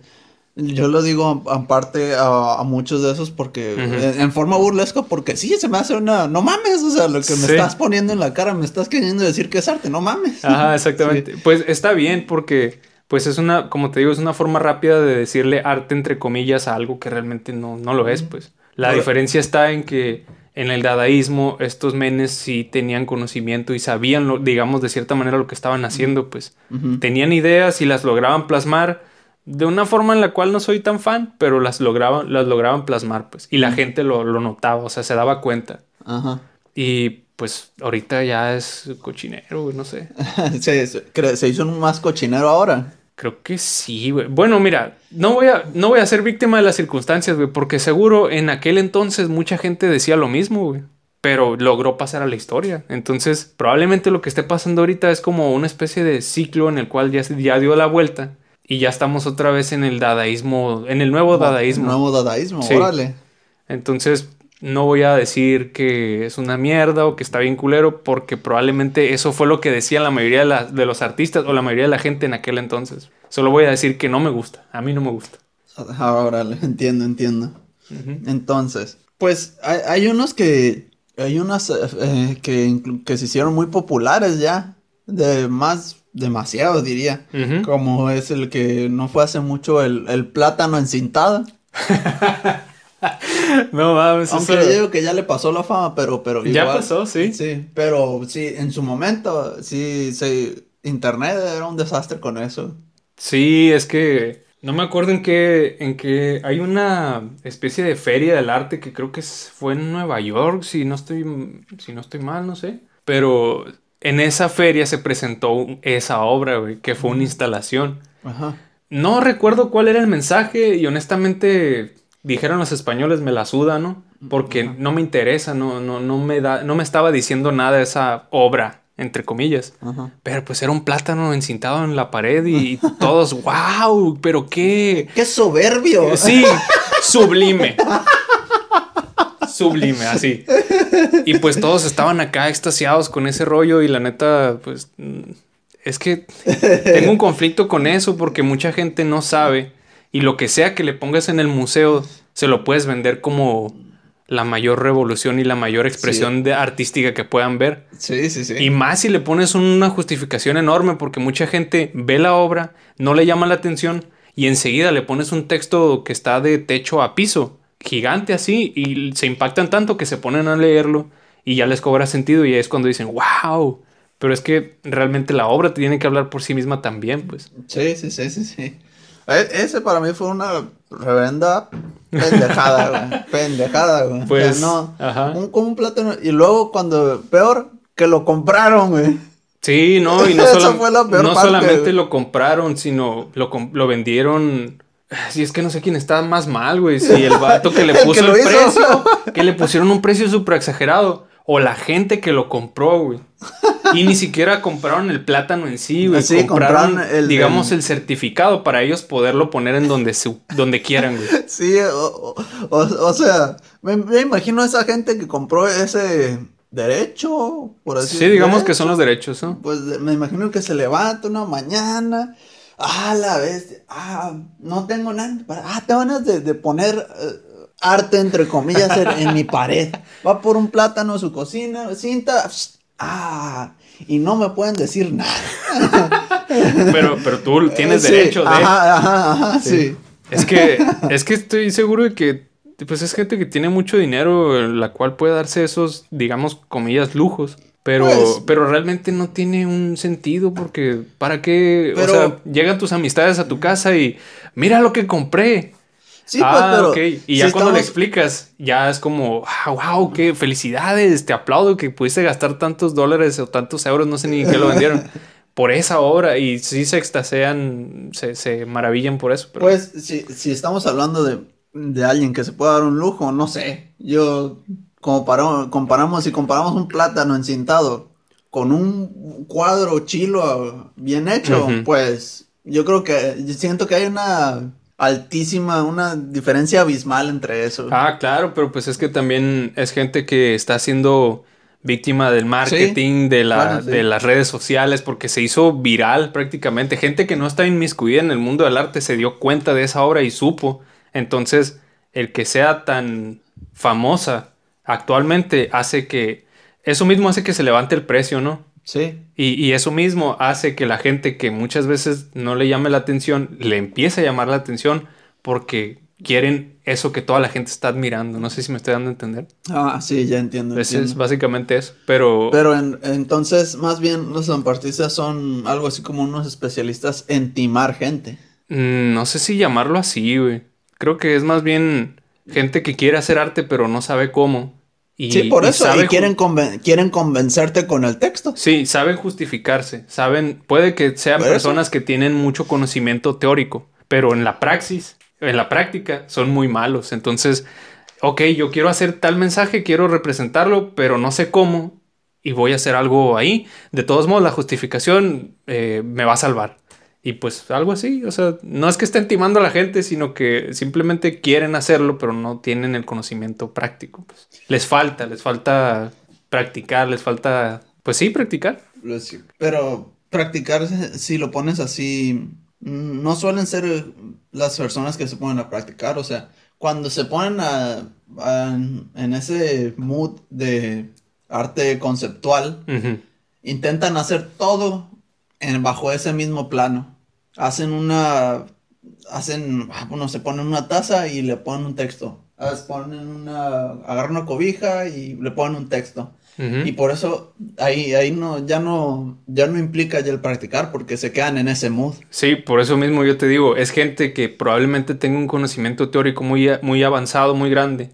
Yo lo digo aparte a, a muchos de esos porque... En, en forma burlesca porque sí, se me hace una... No mames, o sea, lo que me Sí. estás poniendo en la cara, me estás queriendo decir que es arte, no mames. Ajá, *laughs* exactamente. Pues está bien porque, pues es una, como te digo, es una forma rápida de decirle arte entre comillas a algo que realmente no, no lo es, pues. La Ahora- diferencia está en que en el dadaísmo estos menes sí tenían conocimiento y sabían, lo, digamos, de cierta manera lo que estaban haciendo, pues. Tenían ideas y las lograban plasmar de una forma en la cual no soy tan fan, pero las lograban, las lograban plasmar, pues. Y la gente lo, lo notaba, o sea, se daba cuenta. Ajá. Y pues ahorita ya es cochinero, no sé. *laughs* se, se- hizo un más cochinero ahora. Creo que sí, güey. Bueno, mira, no voy a, no voy a ser víctima de las circunstancias, güey, porque seguro en aquel entonces mucha gente decía lo mismo, güey. Pero logró pasar a la historia. Entonces, probablemente lo que esté pasando ahorita es como una especie de ciclo en el cual ya, ya dio la vuelta. Y ya estamos otra vez en el dadaísmo, en el nuevo dadaísmo. Nuevo dadaísmo, Sí. órale. Entonces, no voy a decir que es una mierda o que está bien culero, porque probablemente eso fue lo que decían la mayoría de, la- de los artistas o la mayoría de la gente en aquel entonces. Solo voy a decir que no me gusta, a mí no me gusta. Ahora entiendo, entiendo. Entonces, pues hay, hay unos que, hay unas eh, eh, que, que se hicieron muy populares ya, de más, demasiado diría, como es el que no fue hace mucho el, el plátano encintado. *laughs* No mames, Aunque eso- yo digo que ya le pasó la fama, pero, pero Ya igual- pasó, sí. Sí, pero sí, en su momento, sí, sí, internet era un desastre con eso. Sí, es que no me acuerdo en qué, en qué hay una especie de feria del arte que creo que fue en Nueva York, si no estoy, si no estoy mal, no sé. Pero en esa feria se presentó esa obra, güey, que fue una instalación. Ajá. No recuerdo cuál era el mensaje y honestamente dijeron los españoles me la suda, ¿no? Porque no me interesa, no, no, no me da, no me estaba diciendo nada esa obra, entre comillas. Ajá. Pero pues era un plátano encintado en la pared y *laughs* todos, wow, pero qué. ¡Qué soberbio! Sí, sublime. Sublime, así. *laughs* Y pues todos estaban acá extasiados con ese rollo y la neta, pues mm, es que tengo un conflicto con eso porque mucha gente no sabe y lo que sea que le pongas en el museo se lo puedes vender como la mayor revolución y la mayor expresión de artística que puedan ver. Sí, sí, sí. Y más si le pones una justificación enorme, porque mucha gente ve la obra, no le llama la atención y enseguida le pones un texto que está de techo a piso, gigante así, y se impactan tanto que se ponen a leerlo y ya les cobra sentido y es cuando dicen, wow. Pero es que realmente la obra tiene que hablar por sí misma también, pues. Sí, sí, sí, sí, sí. E- Ese para mí fue una reverenda pendejada, *laughs* güey. Pendejada, güey. Pues, O sea, no. ajá. Un, como un plátano. Y luego cuando, peor, que lo compraron, güey. Sí, no, y no, *laughs* solam- fue la peor no parte, solamente güey. lo compraron, sino lo, lo vendieron. Si es que no sé quién está más mal, güey. Si el vato que le *laughs* El puso que el precio, que le pusieron un precio súper exagerado, o la gente que lo compró, güey. Y ni siquiera compraron el plátano en sí, güey. Sí, compraron, compraron el- digamos, el- el certificado para ellos poderlo poner en donde, su- donde quieran, güey. *laughs* Sí, o, o, o sea, me, me imagino a esa gente que compró ese derecho, por así Sí, digamos que son los derechos, ¿no? Pues me imagino que se levanta una mañana. Ah, la vez. Ah, no tengo nada. para- Ah, tengo ganas de, de poner eh, arte, entre comillas, en, en mi *laughs* pared. Va por un plátano a su cocina, cinta. Ah, y no me pueden decir nada. *laughs* Pero, pero tú tienes Sí, derechos de Ajá, ajá, ajá, sí. Es que, es que estoy seguro de que pues es gente que tiene mucho dinero, la cual puede darse esos, digamos, comillas, lujos. Pero, Pues- pero realmente no tiene un sentido porque ¿para qué? Pero- o sea, llegan tus amistades a tu casa y mira lo que compré. Sí, pues, ah, pero. ok. Y si ya cuando le explicas, ya es como, ah, wow, qué felicidades, te aplaudo que pudiste gastar tantos dólares o tantos euros, no sé ni en qué lo vendieron, *laughs* por esa obra. Y sí se extasean, se, se maravillan por eso. Pero... Pues, si, si estamos hablando de, de alguien que se puede dar un lujo, no sé. Yo, como para- comparamos, si comparamos un plátano encintado con un cuadro chilo bien hecho, pues yo creo que, yo siento que hay una altísima, una diferencia abismal entre eso. Ah, claro, pero pues es que también es gente que está siendo víctima del marketing, de, la, Bueno, sí. de las redes sociales, porque se hizo viral prácticamente. Gente que no está inmiscuida en el mundo del arte se dio cuenta de esa obra y supo. Entonces, el que sea tan famosa actualmente hace que... Eso mismo hace que se levante el precio, ¿no? Sí. Y, y eso mismo hace que la gente que muchas veces no le llame la atención, le empiece a llamar la atención porque quieren eso que toda la gente está admirando. No sé si me estoy dando a entender. Ah, sí, ya entiendo. Entiendo. es básicamente eso. Pero, Pero en- entonces, más bien, los zampartistas son algo así como unos especialistas en timar gente. mm, no sé si llamarlo así, güey. Creo que es más bien gente que quiere hacer arte pero no sabe cómo. Y, sí, por y eso. sabe Y quieren, conven- quieren convencerte con el texto. Sí, saben justificarse, saben, puede que sean Por eso. personas que tienen mucho conocimiento teórico, pero en la praxis, en la práctica, son muy malos. Entonces, ok, yo quiero hacer tal mensaje, quiero representarlo, pero no sé cómo y voy a hacer algo ahí. De todos modos, la justificación eh, me va a salvar. Y pues algo así, o sea, no es que estén timando a la gente, sino que simplemente quieren hacerlo, pero no tienen el conocimiento práctico. Pues. Les falta, les falta practicar, les falta, pues sí, practicar. Pero practicar, si lo pones así, no suelen ser las personas que se ponen a practicar, o sea, cuando se ponen a, en ese mood de arte conceptual, intentan hacer todo en, bajo ese mismo plano. Hacen una, hacen, ah, bueno, se ponen una taza y le ponen un texto. Ponen una, agarran una cobija y le ponen un texto. Y por eso ahí, ahí no, ya no, ya no implica ya el practicar porque se quedan en ese mood. Sí, por eso mismo yo te digo, es gente que probablemente tenga un conocimiento teórico muy, muy avanzado, muy grande.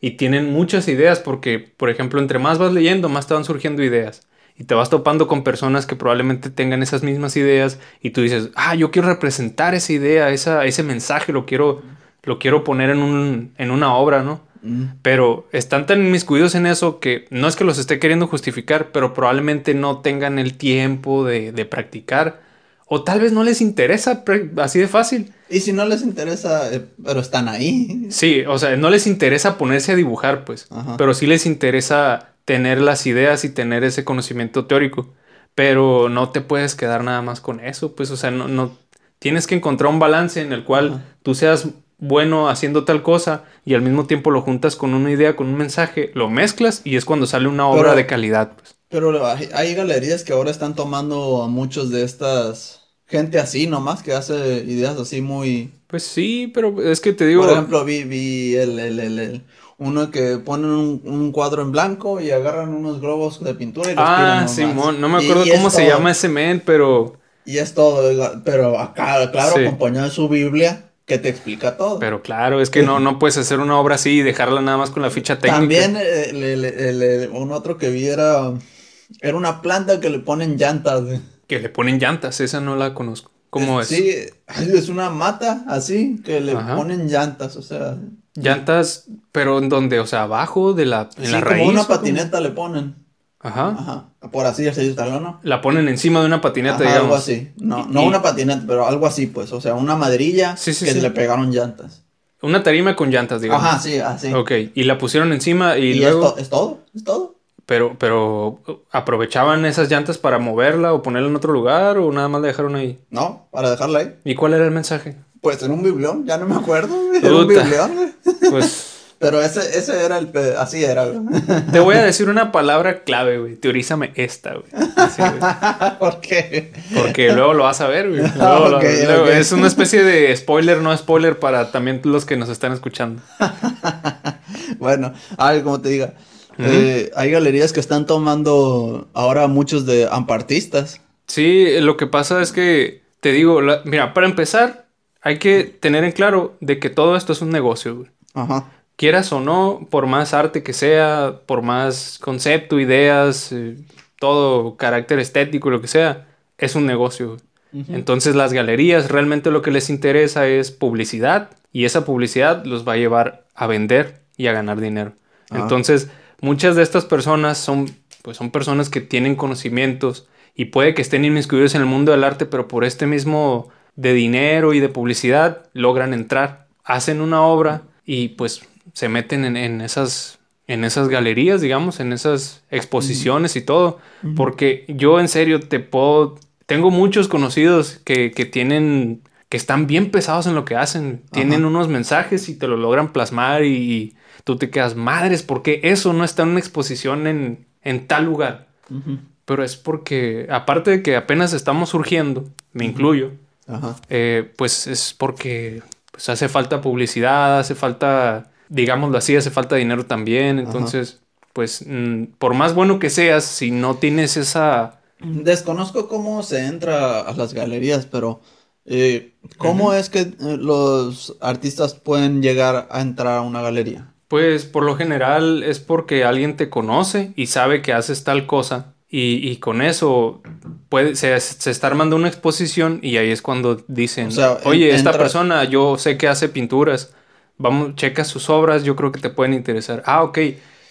Y tienen muchas ideas porque, por ejemplo, entre más vas leyendo, más te van surgiendo ideas. Y te vas topando con personas que probablemente tengan esas mismas ideas y tú dices, ah, yo quiero representar esa idea, esa, ese mensaje, lo quiero, lo quiero poner en, un, en una obra, ¿no? Pero están tan inmiscuidos en eso que no es que los esté queriendo justificar, pero probablemente no tengan el tiempo de, practicar. O tal vez no les interesa así de fácil. Y si no les interesa, eh, pero están ahí. Sí, o sea, no les interesa ponerse a dibujar, pues. Pero sí les interesa tener las ideas y tener ese conocimiento teórico. Pero no te puedes quedar nada más con eso, pues. O sea, no, no tienes que encontrar un balance en el cual tú seas bueno haciendo tal cosa y al mismo tiempo lo juntas con una idea, con un mensaje, lo mezclas y es cuando sale una obra de calidad. Pues. Pero hay, galerías que ahora están tomando a muchos de estas gente así nomás que hace ideas así muy... Pues sí, pero es que te digo... Por ejemplo, vi, vi el, el, el, uno que ponen un, cuadro en blanco y agarran unos globos de pintura y los Ah, Simón, no me acuerdo cómo se llama ese men, pero... Y es todo, pero acá, claro, acompañado de su Biblia que te explica todo. Pero claro, es que no, no puedes hacer una obra así y dejarla nada más con la ficha técnica. También eh, un otro que vi era, era una planta que le ponen llantas. Que le ponen llantas, esa no la conozco. ¿Cómo es? Sí, *laughs* es una mata así que le ponen llantas, o sea. Llantas, pero en donde, o sea, abajo de la, en la raíz. Como una patineta le ponen. Ajá. Ajá. Por así decirlo, ¿no? La ponen encima de una patineta, digamos. Algo así. No, no una patineta, pero algo así, pues. O sea, una maderilla que le pegaron llantas. Una tarima con llantas, digamos. Ajá, sí, así. Ok, y la pusieron encima y, luego... es todo, es todo. Pero, pero, ¿aprovechaban esas llantas para moverla o ponerla en otro lugar o nada más la dejaron ahí? No, para dejarla ahí. ¿Y cuál era el mensaje? Pues en un biblión, ya no me acuerdo. En un biblión. Pues... *laughs* Pero ese, ese era el... Así era, *laughs* Te voy a decir una palabra clave, güey. Teorízame esta, güey. *laughs* ¿Por qué? Porque luego lo vas a ver, güey. Es una especie de spoiler, no spoiler para también los que nos están escuchando. bueno, a ver, como te diga. Eh, hay galerías que están tomando ahora muchos de ampartistas. Sí, lo que pasa es que, te digo, mira, para empezar, hay que tener en claro de que todo esto es un negocio, güey. Ajá quieras o no, por más arte que sea, por más concepto, ideas, eh, todo carácter estético, lo que sea, es un negocio. Entonces las galerías realmente lo que les interesa es publicidad y esa publicidad los va a llevar a vender y a ganar dinero. Ah. Entonces muchas de estas personas son, pues son personas que tienen conocimientos y puede que estén inmiscuidos en el mundo del arte, pero por este mismo de dinero y de publicidad logran entrar, hacen una obra y pues se meten en, esas, en esas galerías, digamos, en esas exposiciones y todo. Porque yo en serio te puedo... Tengo muchos conocidos que, tienen... que están bien pesados en lo que hacen. Tienen unos mensajes y te lo logran plasmar y, tú te quedas, madres, porque eso no está en una exposición en, en tal lugar? Pero es porque, aparte de que apenas estamos surgiendo, me incluyo, eh, pues es porque pues hace falta publicidad, hace falta digámoslo así, hace falta dinero también. Entonces, pues, mm, por más bueno que seas, si no tienes esa... Desconozco cómo se entra a las galerías, pero eh, ¿cómo es que eh, los artistas pueden llegar a entrar a una galería? Pues por lo general es porque alguien te conoce y sabe que haces tal cosa y, con eso puede, se, está armando una exposición y ahí es cuando dicen, oye, esta persona yo sé que hace pinturas, vamos, checa sus obras, yo creo que te pueden interesar. Ah, ok.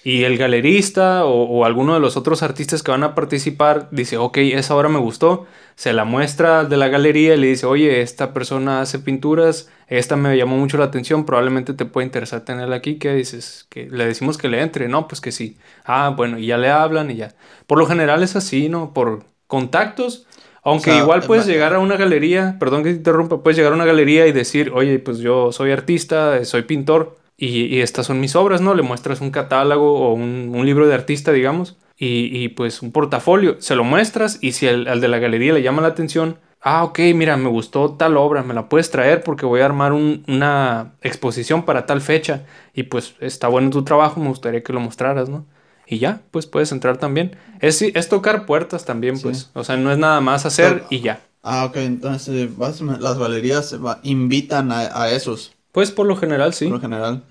Y el galerista o, o alguno de los otros artistas que van a participar dice, ok, esa obra me gustó, se la muestra de la galería y le dice, oye, esta persona hace pinturas, esta me llamó mucho la atención, probablemente te puede interesar tenerla aquí, ¿qué dices? Que le decimos que le entre, no, pues que sí. Ah, bueno, y ya le hablan y ya. Por lo general es así, ¿no? Por contactos. Aunque O sea, igual puedes llegar a una galería, perdón que te interrumpa, puedes llegar a una galería y decir, oye, pues yo soy artista, soy pintor y, y estas son mis obras, ¿no? Le muestras un catálogo o un, un libro de artista, digamos, y, y, pues un portafolio, se lo muestras y si al, al de la galería le llama la atención, ah, ok, mira, me gustó tal obra, me la puedes traer porque voy a armar un- una exposición para tal fecha y pues está bueno tu trabajo, me gustaría que lo mostraras, ¿no? Y ya, pues puedes entrar también. Es, es tocar puertas también, Sí. pues. O sea, no es nada más hacer Pero- y ya. Ah, ok, entonces básicamente, las galerías invitan a, a esos, Pues por lo general sí. por lo general.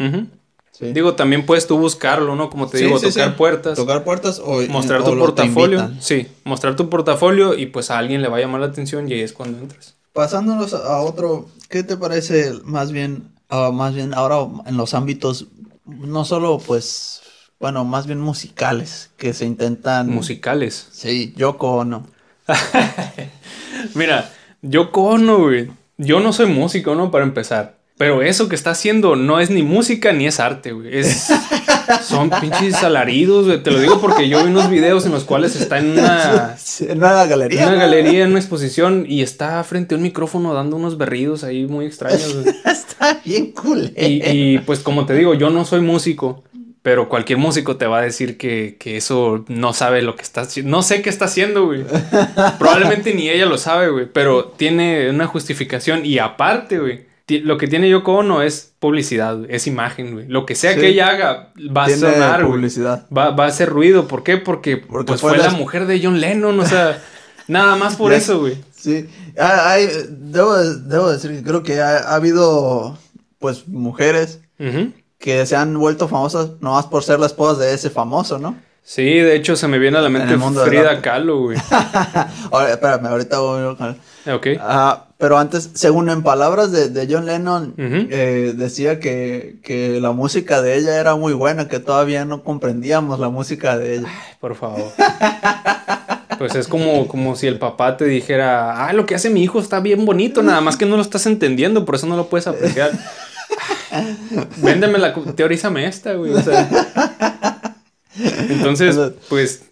Sí. Digo, también puedes tú buscarlo, ¿no? Como te Sí, digo, sí, tocar puertas, Tocar puertas o mostrar tu portafolio. Sí, mostrar tu portafolio y pues a alguien le va a llamar la atención y ahí es cuando entras. Pasándonos a otro, ¿qué te parece más bien, ah, más bien ahora en los ámbitos, no solo pues, bueno, más bien musicales, que se intentan... Musicales. Sí, Yoko Ono. *laughs* Mira, yo cono, güey. Yo no soy músico, ¿no? Para empezar. Pero eso que está haciendo no es ni música ni es arte, güey. Es... *laughs* Son pinches alaridos, güey. Te lo digo porque yo vi unos videos en los cuales está en una... En una En galería. una ¿no? galería, en una exposición, y está frente a un micrófono dando unos berridos ahí muy extraños. güey. *laughs* Está bien cool. Y, y, pues como te digo, yo no soy músico, pero cualquier músico te va a decir que, que eso no sabe lo que está haciendo. No sé qué está haciendo, güey. *laughs* Probablemente ni ella lo sabe, güey, pero tiene una justificación y aparte, güey. Lo que tiene Yoko Ono es publicidad, güey, es imagen, güey. Lo que sea Sí. que ella haga va a sonar, güey. Va, va a hacer ruido. ¿Por qué? Porque, Porque pues fue fue la las- mujer de John Lennon, o sea, *laughs* nada más por eso, güey. Sí, Ah, hay- debo, debo decir que creo que ha, ha habido, pues, mujeres que se han vuelto famosas nomás por ser la esposa de ese famoso, ¿no? Sí, de hecho se me viene a la mente Frida. Kahlo, güey. *laughs* Ahora, espérame, ahorita voy a... Ok. Ah, pero antes, según en palabras de, de John Lennon, eh, decía que, que la música de ella era muy buena, que todavía no comprendíamos la música de ella. Por favor. Pues es como, como si el papá te dijera, ah, lo que hace mi hijo está bien bonito, nada más que no lo estás entendiendo, por eso no lo puedes apreciar. *laughs* Véndemela, teorízame esta, güey. o sea. Entonces, pues,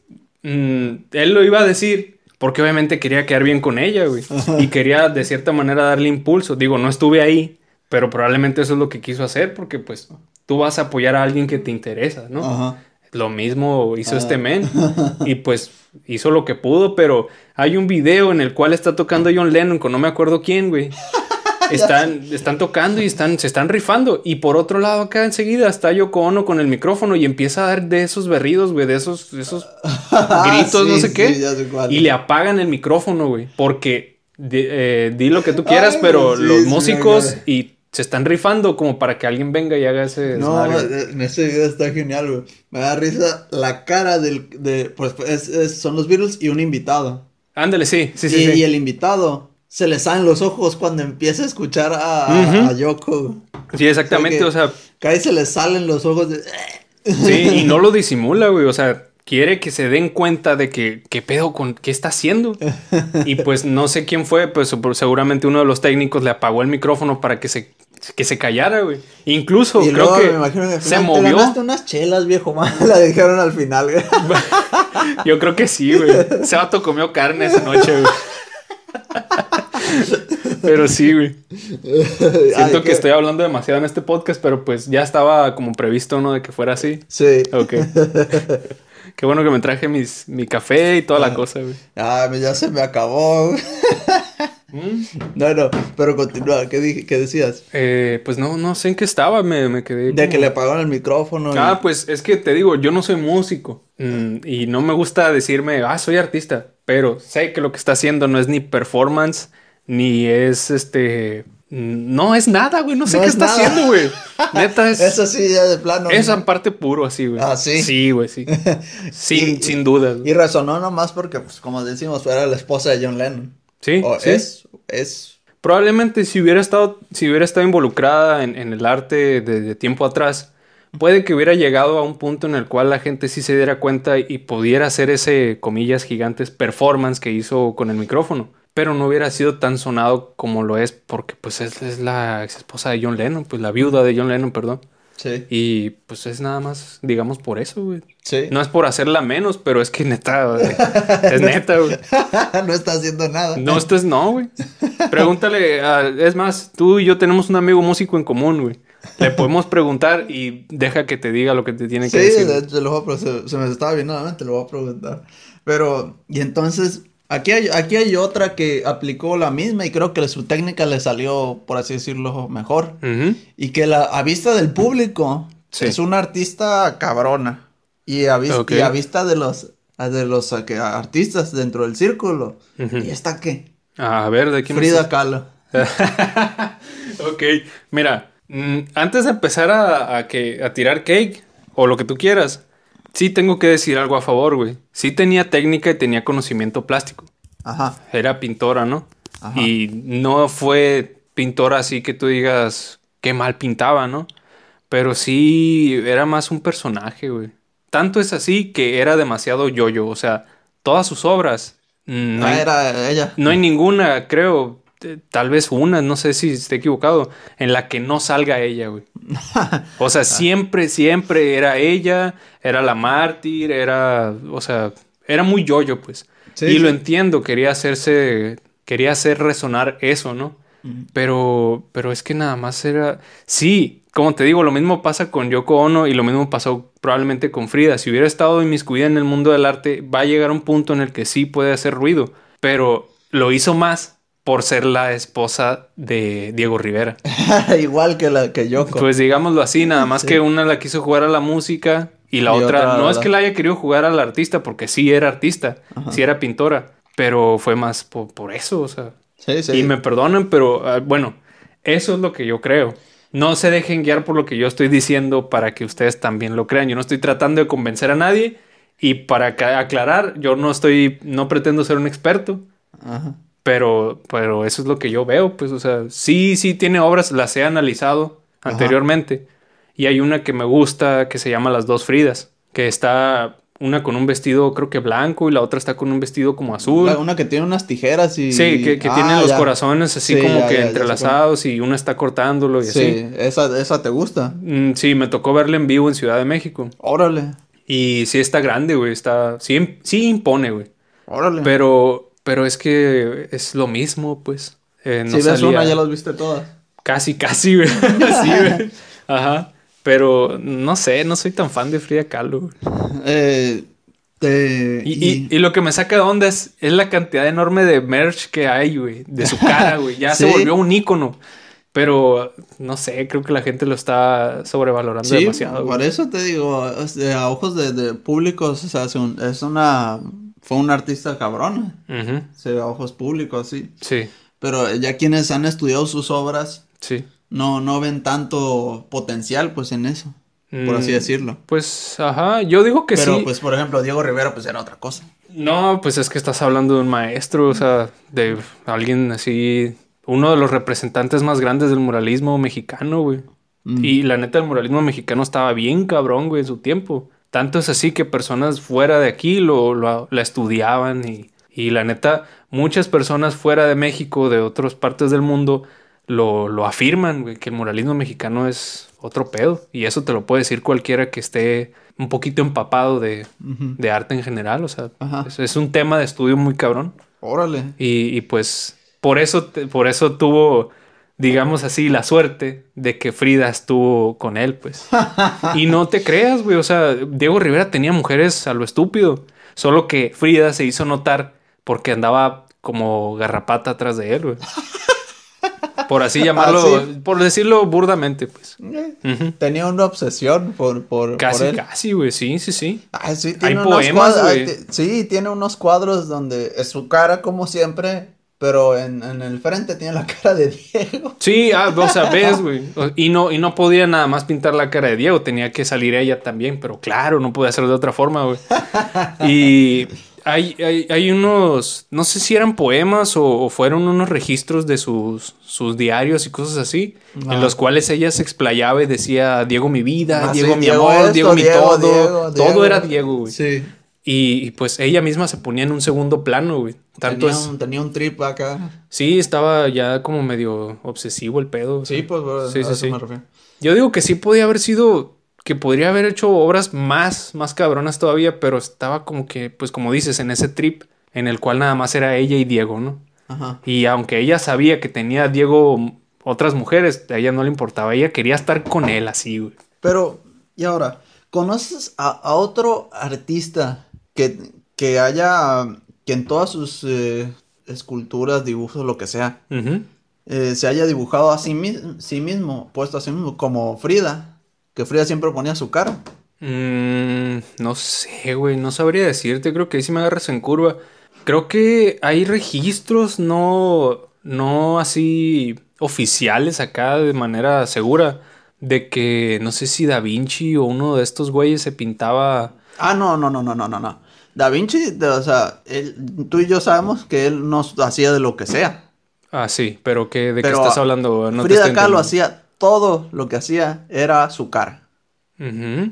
mm, él lo iba a decir porque obviamente quería quedar bien con ella, güey. Y quería de cierta manera darle impulso. Digo, no estuve ahí, pero probablemente eso es lo que quiso hacer porque pues tú vas a apoyar a alguien que te interesa, ¿no? Ajá. Lo mismo hizo Ah. este men. *laughs* Y pues hizo lo que pudo, pero hay un video en el cual está tocando John Lennon con no me acuerdo quién, güey. *laughs* Están, están tocando y están, se están rifando. Y por otro lado, acá enseguida está Yoko Ono con el micrófono y empieza a dar de esos berridos, güey, de esos, de esos *laughs* gritos, no sé sí, qué. sé. Y le apagan el micrófono, güey. Porque di, eh, di lo que tú quieras, Ay, pero sí, los músicos y se están rifando como para que alguien venga y haga ese No, eh, en ese video está genial, güey. Me da risa la cara del, de, pues es- es- son los Beatles y un invitado. Ándale, sí, sí, y, sí. sí. y el invitado se le salen los ojos cuando empieza a escuchar a, Yoko. Sí, exactamente, o sea, Que ahí se le salen los ojos de... sí, y no *laughs* lo disimula, güey, o sea, quiere que se den cuenta de que, qué pedo con, qué está haciendo. Y pues no sé quién fue, pues seguramente uno de los técnicos le apagó el micrófono para que se, que se callara, güey. Incluso y creo luego que me imagino que se movió. Te unas chelas, viejo, *laughs* man. La dijeron al final, güey. *laughs* Yo creo que sí, güey. Ese vato comió carne esa noche, güey. Pero sí, güey. *laughs* Siento Ay, que estoy hablando demasiado en este podcast, pero pues ya estaba como previsto, ¿no? De que fuera así. Sí. Ok. *laughs* Qué bueno que me traje mis, mi café y toda la cosa, güey. Ah, ya se me acabó. Mm. No, no, pero continúa. ¿Qué, dije, qué decías? Eh, pues no, no sé en qué estaba, me, me quedé. De como- que le apagaron el micrófono. y- Ah, pues es que te digo, yo no soy músico mm, y no me gusta decirme, ah, soy artista, pero sé que lo que está haciendo no es ni performance, ni es este. No es nada, güey, no sé No qué es está nada. haciendo, güey. *laughs* Neta es. Eso sí, ya de plano. Esa parte puro así, güey. Ah, ¿sí? Sí, güey, sí. *laughs* Sin, Y- sin duda. Y resonó nomás porque, pues, como decimos, era la esposa de John Lennon. Sí, O sí. es, es. Probablemente si hubiera estado, si hubiera estado involucrada en, en el arte de, de tiempo atrás, puede que hubiera llegado a un punto en el cual la gente sí se diera cuenta y pudiera hacer ese, comillas gigantes, performance que hizo con el micrófono. Pero no hubiera sido tan sonado como lo es porque pues es, es la ex esposa de John Lennon, pues la viuda de John Lennon, perdón. Sí. Y pues es nada más, digamos, por eso, güey. Sí. No es por hacerla menos, pero es que neta, güey, es *laughs* neta, güey. *laughs* no está haciendo nada. No, esto es no, güey. Pregúntale, a- es más, tú y yo tenemos un amigo músico en común, güey. Le podemos preguntar y deja que te diga lo que te tiene Sí, que decir. de hecho, lo voy a pro- se, se me estaba viendo nuevamente, lo voy a preguntar. Pero, y entonces, aquí hay, aquí hay otra que aplicó la misma y creo que su técnica le salió, por así decirlo, mejor. Ujú. Y que la, a vista del público Sí. es una artista cabrona. Y a, vis- Ok. y a vista de los, de los eh, que- artistas dentro del círculo. Ujú. ¿Y esta qué? A ver, ¿de quién Frida Kahlo. *laughs* ok, mira, mm, antes de empezar a, a que, a tirar cake o lo que tú quieras, sí tengo que decir algo a favor, güey. Sí tenía técnica y tenía conocimiento plástico. Ajá. Era pintora, ¿no? Ajá. Y no fue pintora así que tú digas qué mal pintaba, ¿no? Pero sí era más un personaje, güey. Tanto es así que era demasiado yo-yo. O sea, todas sus obras. mm, No Ah, hay, era ella. no hay ninguna, creo, tal vez una, no sé si esté equivocado, en la que no salga ella, güey. *laughs* O Ah. sea, siempre, siempre era ella, era la mártir, era, o sea, era muy yo-yo, pues. Sí, y lo entiendo, quería hacerse, quería hacer resonar eso, ¿no? Pero, pero es que nada más era, sí, como te digo, lo mismo pasa con Yoko Ono y lo mismo pasó probablemente con Frida. Si hubiera estado inmiscuida en el mundo del arte, va a llegar un punto en el que sí puede hacer ruido, pero lo hizo más por ser la esposa de Diego Rivera. *laughs* Igual que la que Yoko. Pues digámoslo así, nada más Sí. que una la quiso jugar a la música y la Y otra, otra no a es la- que la haya querido jugar al artista, porque sí era artista, Ajá. sí era pintora, pero fue más po- por, eso, o sea. sí, sí. Y me perdonan, pero ah, bueno, eso es lo que yo creo. No se dejen guiar por lo que yo estoy diciendo para que ustedes también lo crean. Yo no estoy tratando de convencer a nadie y para aclarar, yo no estoy, no pretendo ser un experto. Ajá. Pero, pero eso es lo que yo veo, pues, o sea, sí, sí tiene obras, las he analizado Ajá. anteriormente. Y hay una que me gusta que se llama Las dos Fridas, que está una con un vestido creo que blanco y la otra está con un vestido como azul. La- Una que tiene unas tijeras y. Sí, que, que Ah, tienen los ya. corazones así Sí, como ya, que ya, entrelazados y una está cortándolo y Sí, así. esa, esa te gusta. Mm, sí, me tocó verla en vivo en Ciudad de México. Órale, Y sí está grande, güey, está... Sí, sí impone, güey. órale. Pero, pero es que es lo mismo, pues. Eh, no si ves salía- una, ya las viste todas. Casi, casi, güey. *laughs* sí, güey. Ajá. Pero no sé, no soy tan fan de Frida Kahlo. güey. Eh, te- Y, y- y lo que me saca de onda es, es la cantidad enorme de merch que hay, güey. De su cara, *laughs* güey. Ya se volvió un ícono. Pero no sé, creo que la gente lo está sobrevalorando Sí, demasiado. por güey. eso te digo, a ojos de, de públicos, o sea, es, un- es una, fue un artista cabrón, Ujú. se a ojos públicos, sí. Sí, Pero ya quienes han estudiado sus obras, sí. no, no ven tanto potencial, pues, en eso, por así Mm, decirlo. Pues, ajá, yo digo que Pero, sí. pues, por ejemplo, Diego Rivera, pues, era otra cosa. No, pues es que estás hablando de un maestro, o sea, de alguien así, uno de los representantes más grandes del muralismo mexicano, güey. Mm. Y la neta, el muralismo mexicano estaba bien cabrón, güey, en su tiempo. Tanto es así que personas fuera de aquí lo, lo- la estudiaban y, y la neta, muchas personas fuera de México, de otras partes del mundo, lo, lo afirman, güey, que el muralismo mexicano es otro pedo. Y eso te lo puede decir cualquiera que esté un poquito empapado de, de arte en general, o sea, es, es un tema de estudio muy cabrón. Órale. Y, y pues por eso, te- por eso tuvo, digamos así, la suerte de que Frida estuvo con él, pues. *laughs* y no te creas, güey, o sea, Diego Rivera tenía mujeres a lo estúpido, solo que Frida se hizo notar porque andaba como garrapata atrás de él, güey. *laughs* Por así llamarlo, por decirlo burdamente, pues. Eh. Tenía una obsesión por, por, por Casi, él. casi, güey, sí, sí, sí. Sí, tiene Hay unos poemas, güey. Sí, tiene unos cuadros donde es su cara como siempre, pero en, en el frente tiene la *laughs* cara de Diego. Sí, ah, o sea, ves, güey. Y no, y no podía nada más pintar la cara de Diego, tenía que salir ella también, pero claro, no podía hacer de otra forma, güey. *laughs* Y hay, hay, hay unos, no sé si eran poemas o, o fueron unos registros de sus, sus diarios y cosas así, Ah. en los cuales ella se explayaba y decía, Diego mi vida, Ah, Diego sí, mi Diego amor, esto, Diego mi Diego, todo, Diego, todo era Diego, güey. Sí. Y, y, pues ella misma se ponía en un segundo plano, güey. Tanto tenía, es, un, tenía un trip acá. sí, estaba ya como medio obsesivo el pedo. o sea. Sí, pues, bro, Sí, a sí, eso sí. me refiero. Yo digo que sí podía haber sido, que podría haber hecho obras más, más cabronas todavía, pero estaba como que, pues como dices, en ese trip en el cual nada más era ella y Diego, ¿no? Ajá. Y aunque ella sabía que tenía a Diego otras mujeres, a ella no le importaba, ella quería estar con él así, güey. Pero, y ahora, ¿conoces a, a otro artista que, que haya, que en todas sus eh, esculturas, dibujos, lo que sea, eh, se haya dibujado a sí, sí mismo, puesto a sí mismo, como Frida, que Frida siempre ponía su cara? Mm, no sé, güey, no sabría decirte, creo que ahí sí me agarras en curva. Creo que hay registros no, no así oficiales acá de manera segura de que no sé si Da Vinci o uno de estos güeyes se pintaba... Ah, no, no, no, no, no, no, no. Da Vinci, de- o sea, él- tú y yo sabemos que él no hacía de lo que sea. Ah, sí, pero que, ¿de qué estás hablando? No Frida Kahlo hacía todo lo que hacía era su cara.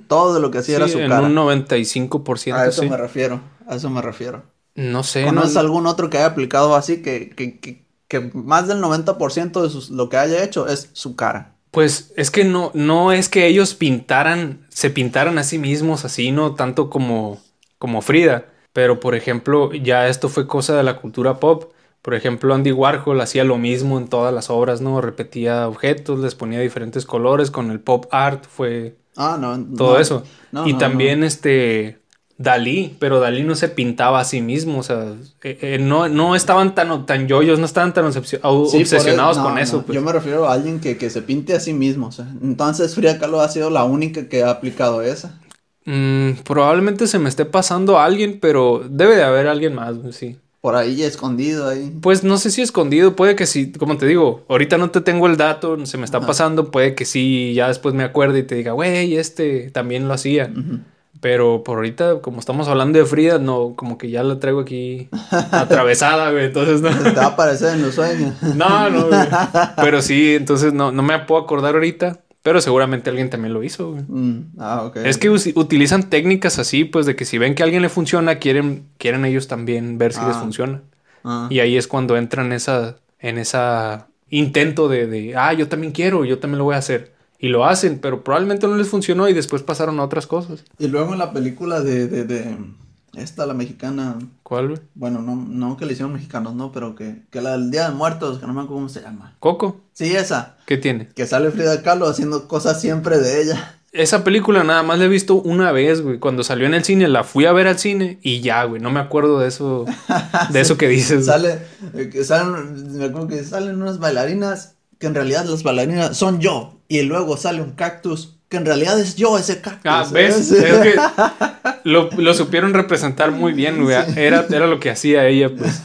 Todo lo que hacía era su en cara. un 95%, A eso sí. me refiero, a eso me refiero. No sé, ¿Conoces no- algún otro que haya aplicado así que, que, que, que más del 90% de sus- lo que haya hecho es su cara? Pues es que no, no es que ellos pintaran, se pintaran a sí mismos así, no tanto como, como Frida. Pero por ejemplo, ya esto fue cosa de la cultura pop. Por ejemplo, Andy Warhol hacía lo mismo en todas las obras, ¿no? Repetía objetos, les ponía diferentes colores. Con el pop art fue Ah, no. todo no, eso. no, y no, también este Dalí, pero Dalí no se pintaba a sí mismo, o sea, eh, eh, no, no estaban tan, tan yoyos, no estaban tan Sí, obsesionados eso- no, con eso. no, pues. Yo me refiero a alguien que, que se pinte a sí mismo. o sea, entonces Frida Kahlo ha sido la única que ha aplicado esa. Mm, probablemente se me esté pasando a alguien, pero debe de haber alguien más, sí. Por ahí escondido ahí. Pues no sé si escondido, puede que sí, como te digo, ahorita no te tengo el dato, se me está Ajá. pasando, puede que sí, ya después me acuerde y te diga, güey, este también lo hacía. Pero por ahorita, como estamos hablando de Frida, no, como que ya la traigo aquí *laughs* atravesada, güey, entonces no. Te va a aparecer en los sueños. No, no, güey. *laughs* Pero sí, entonces no, no me puedo acordar ahorita, pero seguramente alguien también lo hizo, güey. Mm, ah, ok. Es que utilizan técnicas así, pues de que si ven que a alguien le funciona, quieren, quieren ellos también ver si les Ah. funciona. Ah. Y ahí es cuando entran en esa, en esa intento de, de, ah, yo también quiero, yo también lo voy a hacer. Y lo hacen, pero probablemente no les funcionó y después pasaron a otras cosas. Y luego en la película de, de, de esta, la mexicana, ¿Cuál, güey? bueno, no, no que le hicieron mexicanos, no, pero que, que la del Día de Muertos, que no me acuerdo cómo se llama. ¿Coco? Sí, esa, ¿Qué tiene? que sale Frida Kahlo haciendo cosas siempre de ella. Esa película nada más la he visto una vez, güey. Cuando salió en el cine, la fui a ver al cine y ya, güey. No me acuerdo de eso, *laughs* de eso que dices. Sale, eh, que salen, me acuerdo que salen unas bailarinas que en realidad las bailarinas son yo. Y luego sale un cactus que en realidad es yo ese cactus. Ah, ¿eh? ¿ves? Sí. Es que *laughs* lo, lo supieron representar muy bien, güey. Era, era lo que hacía ella, pues.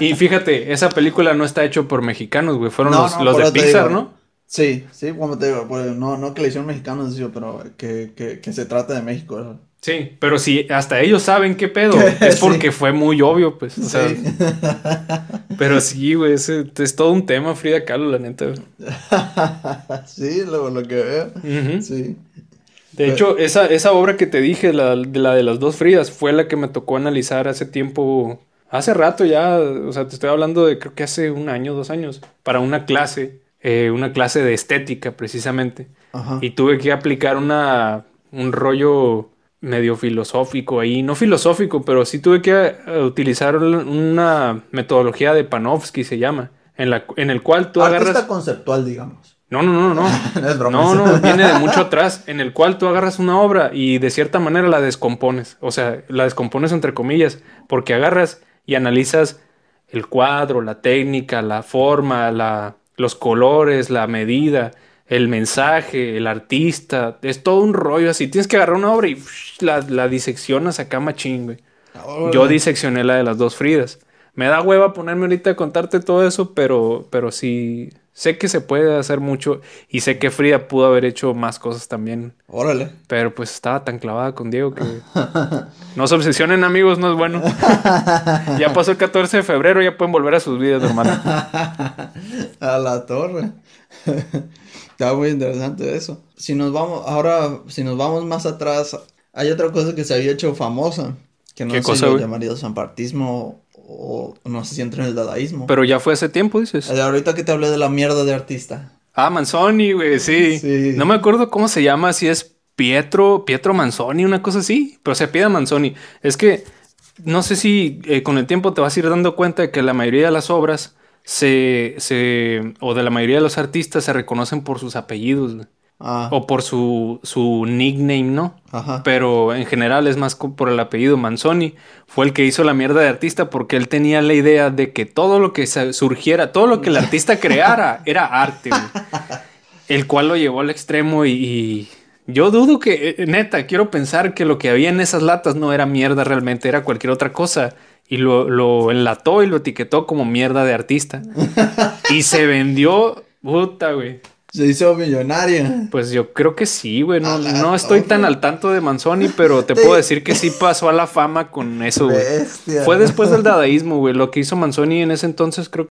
Y fíjate, esa película no está hecho por mexicanos, güey. Fueron No, los, no, los de Pixar, digo. ¿no? Sí, sí, como te digo, pues, no, no que le hicieron mexicanos, pero que, que, que se trata de México. ¿no? Sí, pero si hasta ellos saben qué pedo, *laughs* es sí. porque fue muy obvio, pues. O sea, *laughs* pero sí, güey, ese- es todo un tema, Frida Kahlo, la neta. güey. *laughs* sí, lo, lo que veo. Sí. De hecho, esa, esa obra que te dije, la de, la de las dos Fridas, fue la que me tocó analizar hace tiempo, hace rato ya, o sea, te estoy hablando de creo que hace un año, dos años, para una clase, eh, una clase de estética precisamente. Ajá. Y tuve que aplicar una, un rollo medio filosófico ahí, no filosófico, pero sí tuve que eh, utilizar una metodología de Panofsky, se llama, en, la, en el cual tú Artista agarras... conceptual, digamos. No, no, no, no. No *laughs* es broma. No, no, *laughs* viene de mucho atrás, en el cual tú agarras una obra y de cierta manera la descompones. O sea, la descompones entre comillas, porque agarras y analizas el cuadro, la técnica, la forma, la, los colores, la medida, el mensaje, el artista. Es todo un rollo así. Tienes que agarrar una obra y uff, la, la diseccionas acá machín, güey. Yo diseccioné la de las dos Fridas. Me da hueva ponerme ahorita a contarte todo eso, pero, pero sí, Sé que se puede hacer mucho y sé que Frida pudo haber hecho más cosas también. Órale. Pero pues estaba tan clavada con Diego que... *laughs* no se obsesionen amigos, no es bueno. *laughs* ya pasó el 14 de febrero, ya pueden volver a sus vidas, hermano. *laughs* a la torre. Está muy interesante eso. Si nos vamos, ahora, si nos vamos más atrás, hay otra cosa que se había hecho famosa. Que no ¿Qué sé cosa, si lo llamaría zampartismo o no sé si entra en el dadaísmo. Pero ya fue hace tiempo, dices. Ahorita que te hablé de la mierda de artista. Ah, Manzoni, güey, sí. Sí. No me acuerdo cómo se llama, si es Pietro, Pietro Manzoni, una cosa así, pero se pide Manzoni. Es que no sé si eh, con el tiempo te vas a ir dando cuenta de que la mayoría de las obras se, se o de la mayoría de los artistas se reconocen por sus apellidos güey, Ah, o por su, su nickname, ¿no? ajá. Pero en general es más por el apellido Manzoni. Fue el que hizo la mierda de artista porque él tenía la idea de que todo lo que surgiera, todo lo que el artista *laughs* creara era arte, güey. El cual lo llevó al extremo y, y yo dudo que, eh, neta, quiero pensar que lo que había en esas latas no era mierda realmente, era cualquier otra cosa. Y lo, lo enlató y lo etiquetó como mierda de artista. *laughs* y se vendió, puta, güey. Se hizo millonaria. Pues yo creo que sí, güey. No, la no estoy tan al tanto de Manzoni, pero te puedo decir que sí pasó a la fama con eso, güey. Fue después del dadaísmo, güey. Lo que hizo Manzoni en ese entonces, creo que.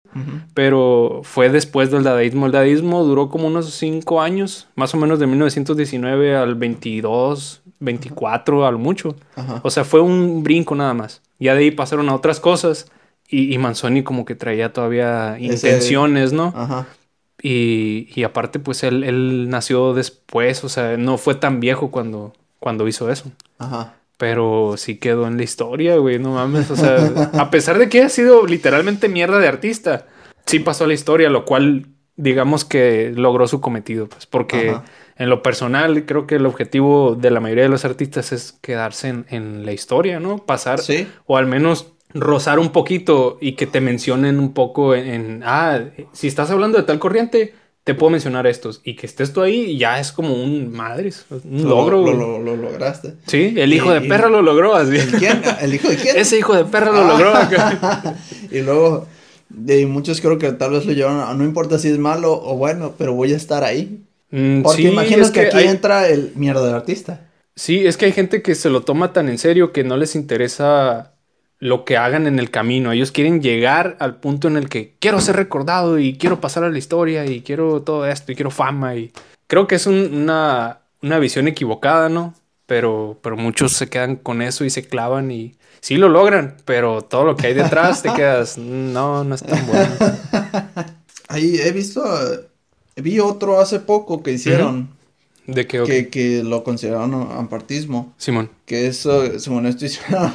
Pero fue después del dadaísmo. El dadaísmo duró como unos cinco años, más o menos de 1919 al 22, 24, al mucho. O sea, fue un brinco nada más. Ya de ahí pasaron a otras cosas. Y, y Manzoni como que traía todavía Ese- intenciones, ¿no? Ajá. Y, y aparte, pues él, él nació después, o sea, no fue tan viejo cuando, cuando hizo eso. Ajá. Pero sí quedó en la historia, güey, no mames. O sea, *laughs* a pesar de que haya sido literalmente mierda de artista, sí pasó a la historia, lo cual, digamos que logró su cometido, pues, porque Ajá. en lo personal creo que el objetivo de la mayoría de los artistas es quedarse en, en la historia, ¿no? Pasar Sí. o al menos rozar un poquito y que te mencionen un poco en, en, ah, si estás hablando de tal corriente, te puedo mencionar estos y que estés tú ahí ya es como un madres, un Lo- logro. Lo, güey. lo, lo lograste. Sí, el hijo Y- de y- perra lo logró así. ¿El quién? *laughs* ¿El hijo de quién? Ese hijo de perra lo Ah. logró acá. *laughs* y luego, de muchos creo que tal vez lo llevaron a, no importa si es malo o bueno, pero voy a estar ahí. Mm, Porque sí, imagino es que, aquí hay- entra el mierda del artista. Sí, es que hay gente que se lo toma tan en serio que no les interesa lo que hagan en el camino. Ellos quieren llegar al punto en el que quiero ser recordado y quiero pasar a la historia y quiero todo esto y quiero fama. Y creo que es un- una, una visión equivocada, ¿no? Pero, pero muchos se quedan con eso y se clavan y sí lo logran, pero todo lo que hay detrás te quedas, *laughs* no, no es tan bueno. *laughs* Ahí he visto, vi otro hace poco que hicieron, ¿De qué? que, que lo consideraron ampartismo. Simón. Que eso, según esto, hicieron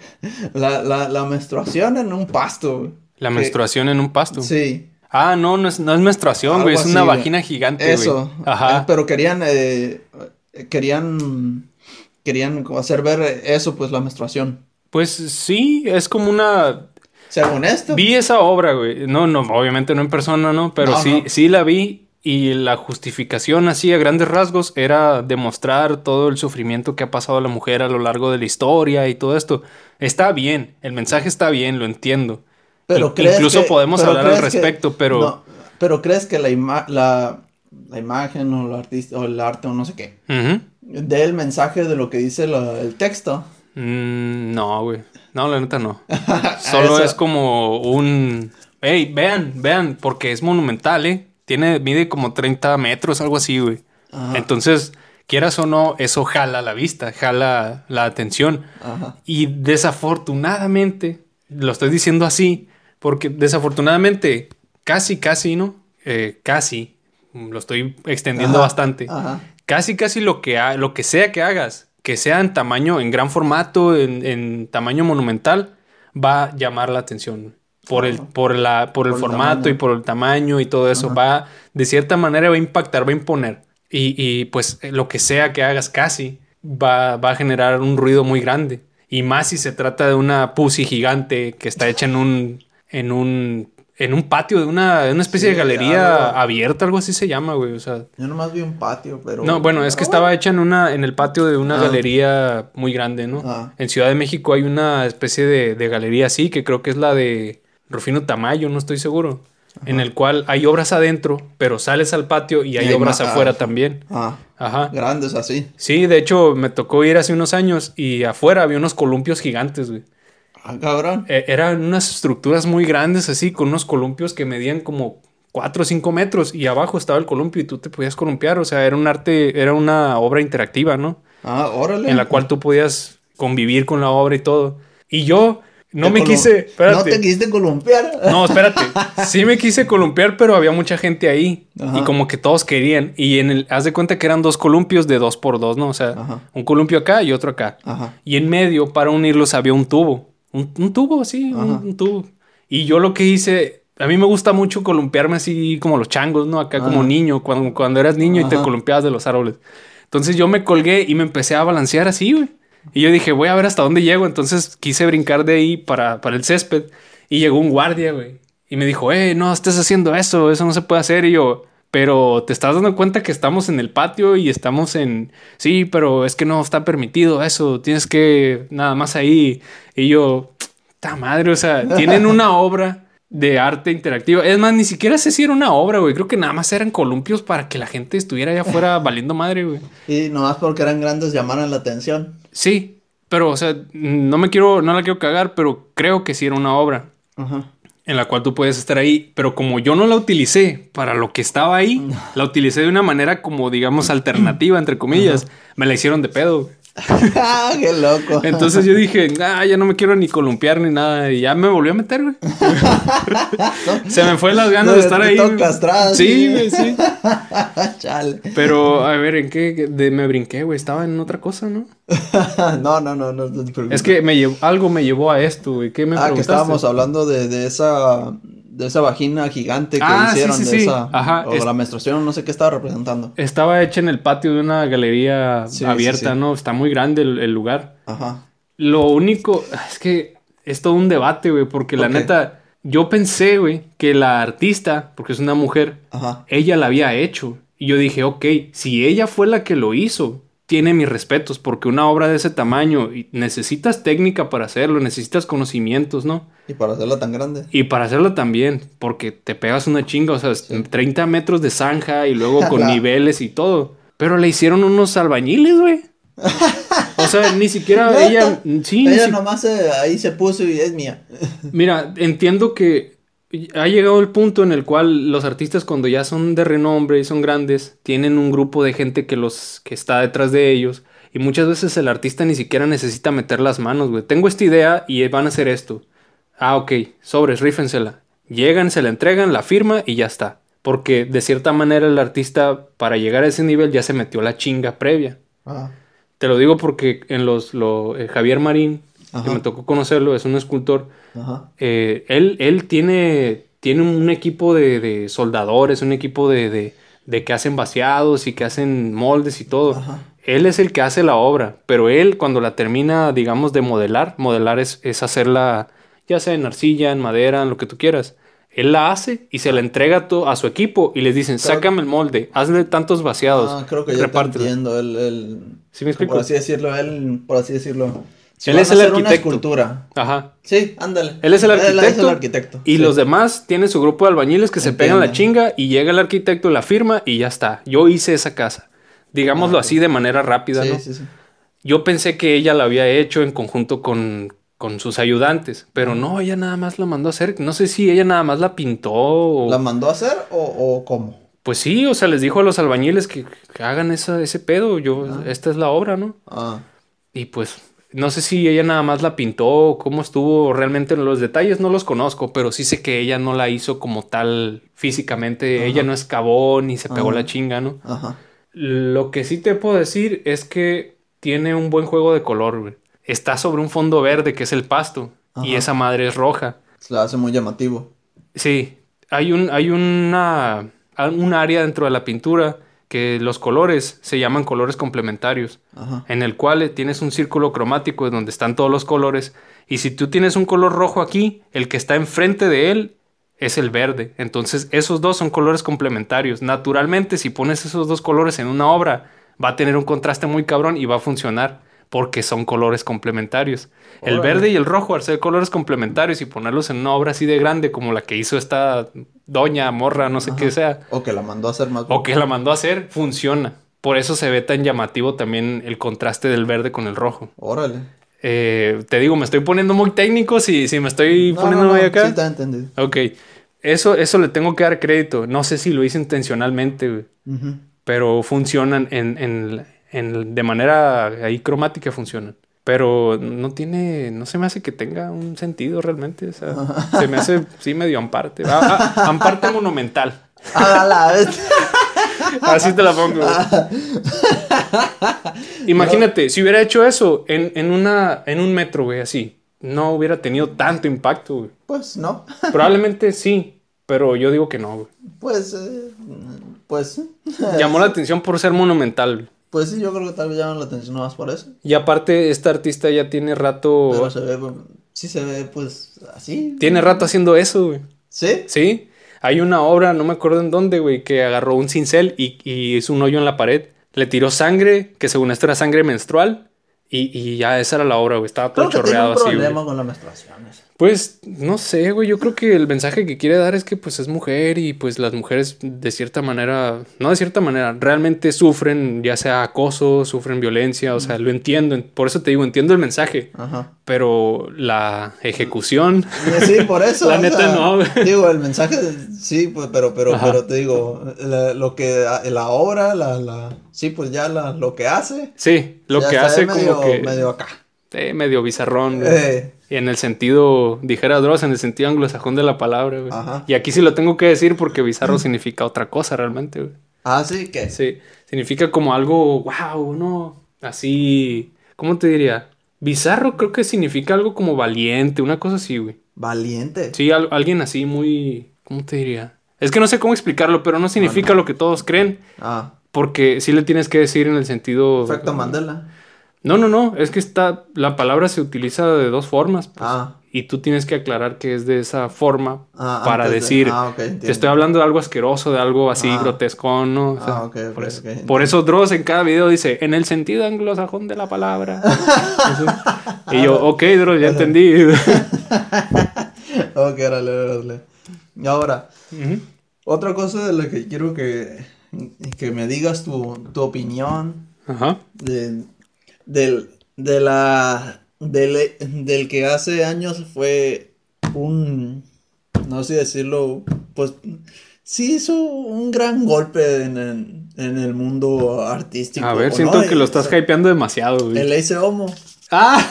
*laughs* la, la, la menstruación en un pasto. La Que- menstruación en un pasto. Sí. Ah, no, no es, no es menstruación, güey, es una así, vagina gigante, güey. Eso. Ajá. Eh, Pero querían, eh, querían, querían hacer ver eso, pues la menstruación. Pues sí, es como una... Según esto. Vi esa obra, güey. No, no, obviamente no en persona, ¿no? Pero No, sí, no. sí la vi y la justificación así a grandes rasgos era demostrar todo el sufrimiento que ha pasado la mujer a lo largo de la historia y todo esto. Está bien, el mensaje está bien, lo entiendo. Pero In- crees incluso que- podemos pero hablar al que- respecto, pero... no, pero crees que la, ima- la, la imagen o el artista o el arte o no sé qué Ujú. dé el mensaje de lo que dice la- el texto. Mm, no, güey. No, la neta no. *laughs* Solo es como un... Hey, vean, vean, porque es monumental, ¿eh? Tiene, mide como 30 metros, algo así, güey. Ajá. Entonces, quieras o no, eso jala la vista, jala la atención. Ajá. Y desafortunadamente, lo estoy diciendo así, porque desafortunadamente, casi, casi, ¿no? Eh, casi, lo estoy extendiendo Ajá, bastante. Ajá. Casi, casi lo que, ha- lo que sea que hagas, que sea en tamaño, en gran formato, en, en tamaño monumental, va a llamar la atención. Por el, por la, por el Por formato y por el tamaño y todo eso. Ajá. Va, de cierta manera, va a impactar, va a imponer. Y, y, pues eh, lo que sea que hagas casi, va, va a generar un ruido muy grande. Y más si se trata de una pussy gigante que está hecha en un, en un, en un patio de una, de una especie Sí, de galería abierta, algo así se llama, güey. O sea, Yo nomás vi un patio, pero. no, bueno, es que pero estaba hecha en una, en el patio de una Ah. galería muy grande, ¿no? Ah. En Ciudad de México hay una especie de, de galería así, que creo que es la de Rufino Tamayo, no estoy seguro. en el cual hay obras adentro, pero sales al patio y hay, Y hay obras afuera ah. también. Ah, Ajá. grandes así. Sí, de hecho me tocó ir hace unos años y afuera había unos columpios gigantes, güey. Ah, cabrón. Eh, eran unas estructuras muy grandes así, con unos columpios que medían como 4 o 5 metros y abajo estaba el columpio y tú te podías columpiar, o sea, era un arte, era una obra interactiva, ¿no? Ah, órale. En la cual tú podías convivir con la obra y todo. Y yo no me quise, No espérate. te quisiste columpiar. No, espérate. *laughs* Sí me quise columpiar, pero había mucha gente ahí. Ajá. Y como que todos querían. Y en el, haz de cuenta que eran dos columpios de dos por dos, ¿no? O sea, Ajá. un columpio acá y otro acá. Ajá. Y en medio, para unirlos, había un tubo. Un, un tubo, sí, un, un tubo. Y yo lo que hice, a mí me gusta mucho columpiarme así como los changos, ¿no? Acá como Ajá. niño, cuando, cuando eras niño y te columpiabas de los árboles. Entonces yo me colgué y me empecé a balancear así, güey. Y yo dije, voy a ver hasta dónde llego. Entonces quise brincar de ahí para, para el césped. Y llegó un guardia, güey. Y me dijo, eh, no estés haciendo eso, eso no se puede hacer. Y yo, pero te estás dando cuenta que estamos en el patio y estamos en... Sí, pero es que no está permitido eso. Tienes que nada más ahí. Y yo, ta madre, o sea, tienen una obra de arte interactiva. Es más, ni siquiera sé si era una obra, güey. Creo que nada más eran columpios para que la gente estuviera allá afuera *laughs* valiendo madre, güey. Y nomás porque eran grandes llamaron la atención. Sí, pero, o sea, no me quiero, no la quiero cagar, pero creo que sí era una obra Ajá. en la cual tú puedes estar ahí. Pero como yo no la utilicé para lo que estaba ahí, *laughs* la utilicé de una manera como, digamos, alternativa, entre comillas, me la hicieron de pedo. güey. Ah, *laughs* ¡Qué loco! Entonces yo dije, ah, ya no me quiero ni columpiar ni nada. Y ya me volvió a meter, güey. *laughs* Se me fue las ganas de estar ahí. Castrado, Sí, güey, sí. *laughs* Chale. Pero, a ver, ¿en qué? De, me brinqué, güey. Estaba en otra cosa, ¿no? no, no, no, no, no te preocupes. Es que me algo me llevó a esto, güey. ¿Qué me Ah, que estábamos hablando de, de esa de esa vagina gigante que Ah, sí, hicieron sí, de sí. esa Ajá, o es- la menstruación, no sé qué estaba representando. Estaba hecha en el patio de una galería Sí, abierta, sí, sí. ¿no? Está muy grande el, el lugar. Ajá. Lo único es que es todo un debate, güey, porque la neta, yo pensé, güey, que la artista, porque es una mujer, Ajá. ella la había hecho. Y yo dije, ok, si ella fue la que lo hizo, tiene mis respetos, porque una obra de ese tamaño, necesitas técnica para hacerlo, necesitas conocimientos, ¿no? Y para hacerla tan grande. Y para hacerlo también, porque te pegas una chinga, o sea, Sí. 30 metros de zanja y luego *laughs* con niveles y todo. Pero le hicieron unos albañiles, güey. *laughs* O sea, ni siquiera ella. Sí, Ella si- nomás eh, ahí se puso y es mía. Mira, entiendo que ha llegado el punto en el cual los artistas cuando ya son de renombre y son grandes, tienen un grupo de gente que los que está detrás de ellos y muchas veces el artista ni siquiera necesita meter las manos, güey. Tengo esta idea y van a hacer esto. Ah, ok, sobres, rífensela. Llegan, se la entregan, la firma y ya está. Porque de cierta manera el artista para llegar a ese nivel ya se metió la chinga previa. Ajá. Te lo digo porque en los lo, eh, Javier Marín, que Ajá. me tocó conocerlo, es un escultor. Ajá. Eh, él, él tiene, tiene un equipo de, de soldadores, un equipo de, de, de que hacen vaciados y que hacen moldes y todo. Ajá. Él es el que hace la obra, pero él cuando la termina, digamos, de modelar, modelar es, es hacerla ya sea en arcilla, en madera, en lo que tú quieras. Él la hace y se la entrega a, su equipo y les dicen, Creo- sácame el molde, hazle tantos vaciados. Ah, creo que ya te repártelo". entiendo. Él- ¿Sí me explico? Por así decirlo, él, por así decirlo. Si Él es el hacer una arquitecto. escultura. Ajá. Sí, ándale. Él es el es arquitecto. el arquitecto. Y sí. los demás tienen su grupo de albañiles que se pegan la chinga y llega el arquitecto, la firma y ya está. Yo hice esa casa. Digámoslo Ah, así de manera rápida, Sí, ¿no? sí, sí. Yo pensé que ella la había hecho en conjunto con, con sus ayudantes, pero no, ella nada más la mandó a hacer. No sé si ella nada más la pintó o... ¿La mandó a hacer o, o cómo? Pues sí, o sea, les dijo a los albañiles que, que hagan esa, ese pedo. Yo, Ah. esta es la obra, ¿no? Ah, Y pues no sé si ella nada más la pintó, cómo estuvo realmente los detalles, no los conozco, pero sí sé que ella no la hizo como tal físicamente, Ajá. ella no excavó ni se pegó Ajá. la chinga, ¿no? ajá. Lo que sí te puedo decir es que tiene un buen juego de color, güey. Está sobre un fondo verde que es el pasto y esa madre es roja. Se la hace muy llamativo. Sí, hay un, hay una, un área dentro de la pintura que los colores se llaman colores complementarios Ajá. en el cual tienes un círculo cromático donde están todos los colores y si tú tienes un color rojo aquí, el que está enfrente de él es el verde. Entonces esos dos son colores complementarios. Naturalmente si pones esos dos colores en una obra va a tener un contraste muy cabrón y va a funcionar. Porque son colores complementarios. El verde y el rojo, al ser colores complementarios y ponerlos en una obra así de grande como la que hizo esta doña, morra, no sé qué sea, O que la mandó a hacer más. o que la mandó a hacer, funciona. Por eso se ve tan llamativo también el contraste del verde con el rojo. Órale. Eh, te digo, me estoy poniendo muy técnico si, si me estoy No, poniendo no, muy no, acá. Sí, te entendido. Ok, eso, eso le tengo que dar crédito. No sé si lo hice intencionalmente, güey, pero funcionan en, en, en- de manera ahí cromática funcionan. Pero no tiene, no se me hace que tenga un sentido realmente. O sea, se me hace, *laughs* sí, medio amparte. Ah, ah, amparte monumental. Así te la pongo. *laughs* Imagínate, si hubiera hecho eso en, en, una, en un metro, güey, así, no hubiera tenido tanto impacto, güey. Pues no. Probablemente sí, pero yo digo que no, güey. Pues, eh, pues. Llamó la atención por ser monumental. güey. Pues sí, yo creo que tal vez llaman la atención más por eso. Y aparte, esta artista ya tiene rato. Pero se ve, sí se ve, pues, así. Tiene rato haciendo eso, güey. ¿Sí? Sí. Hay una obra, no me acuerdo en dónde, güey, que agarró un cincel y, y hizo un hoyo en la pared. Le tiró sangre, que según esto era sangre menstrual. Y, y ya esa era la obra, güey. Estaba todo Creo que tiene chorreado un así, problema güey. con las menstruaciones. Pues no sé, güey. Yo creo que el mensaje que quiere dar es que pues es mujer y pues las mujeres de cierta manera, no de cierta manera, realmente sufren ya sea acoso, sufren violencia, o sea, lo entiendo. Por eso te digo, entiendo el mensaje, Ajá. pero la ejecución, *laughs* Sí, por eso. La neta sea, no. Digo, el mensaje, sí, pues, pero, pero, Ajá. pero te digo, la- lo que, la obra, la, la, sí, pues ya la, lo que hace. sí, lo que hace medio, como que medio acá. eh, medio bizarrón. Eh, en el sentido, dijera Dross, en el sentido anglosajón de la palabra, güey. Ajá. Y aquí sí lo tengo que decir porque bizarro significa otra cosa realmente, güey. ah, sí, que. Sí, significa como algo, wow, no, así, ¿cómo te diría? Bizarro creo que significa algo como valiente, una cosa así, güey. Valiente. Sí, al- alguien así muy, ¿cómo te diría? Es que no sé cómo explicarlo, pero no significa lo que todos creen, Ah, porque sí le tienes que decir en el sentido... efecto Mandela. No, no, no, es que está, la palabra se utiliza de dos formas, pues, Ah, y tú tienes que aclarar que es de esa forma ah, para de- decir, ah, ok, te estoy hablando de algo asqueroso, de algo así Ah. grotesco, ¿no? O sea, Ah, por, eso, por eso Dross en cada video dice, en el sentido anglosajón de la palabra. *laughs* Y yo, ok, Dross, ya entendí. *laughs* ok, órale, órale. Y ahora, otra cosa de la que quiero que, que me digas tu, tu opinión Ajá. de, del, de la, del, del que hace años fue un, no sé decirlo, pues sí hizo un gran golpe en el, en el mundo artístico. A ver, ¿no? siento que lo o estás sea, hypeando demasiado, güey. El Ace Homo. ¡Ah!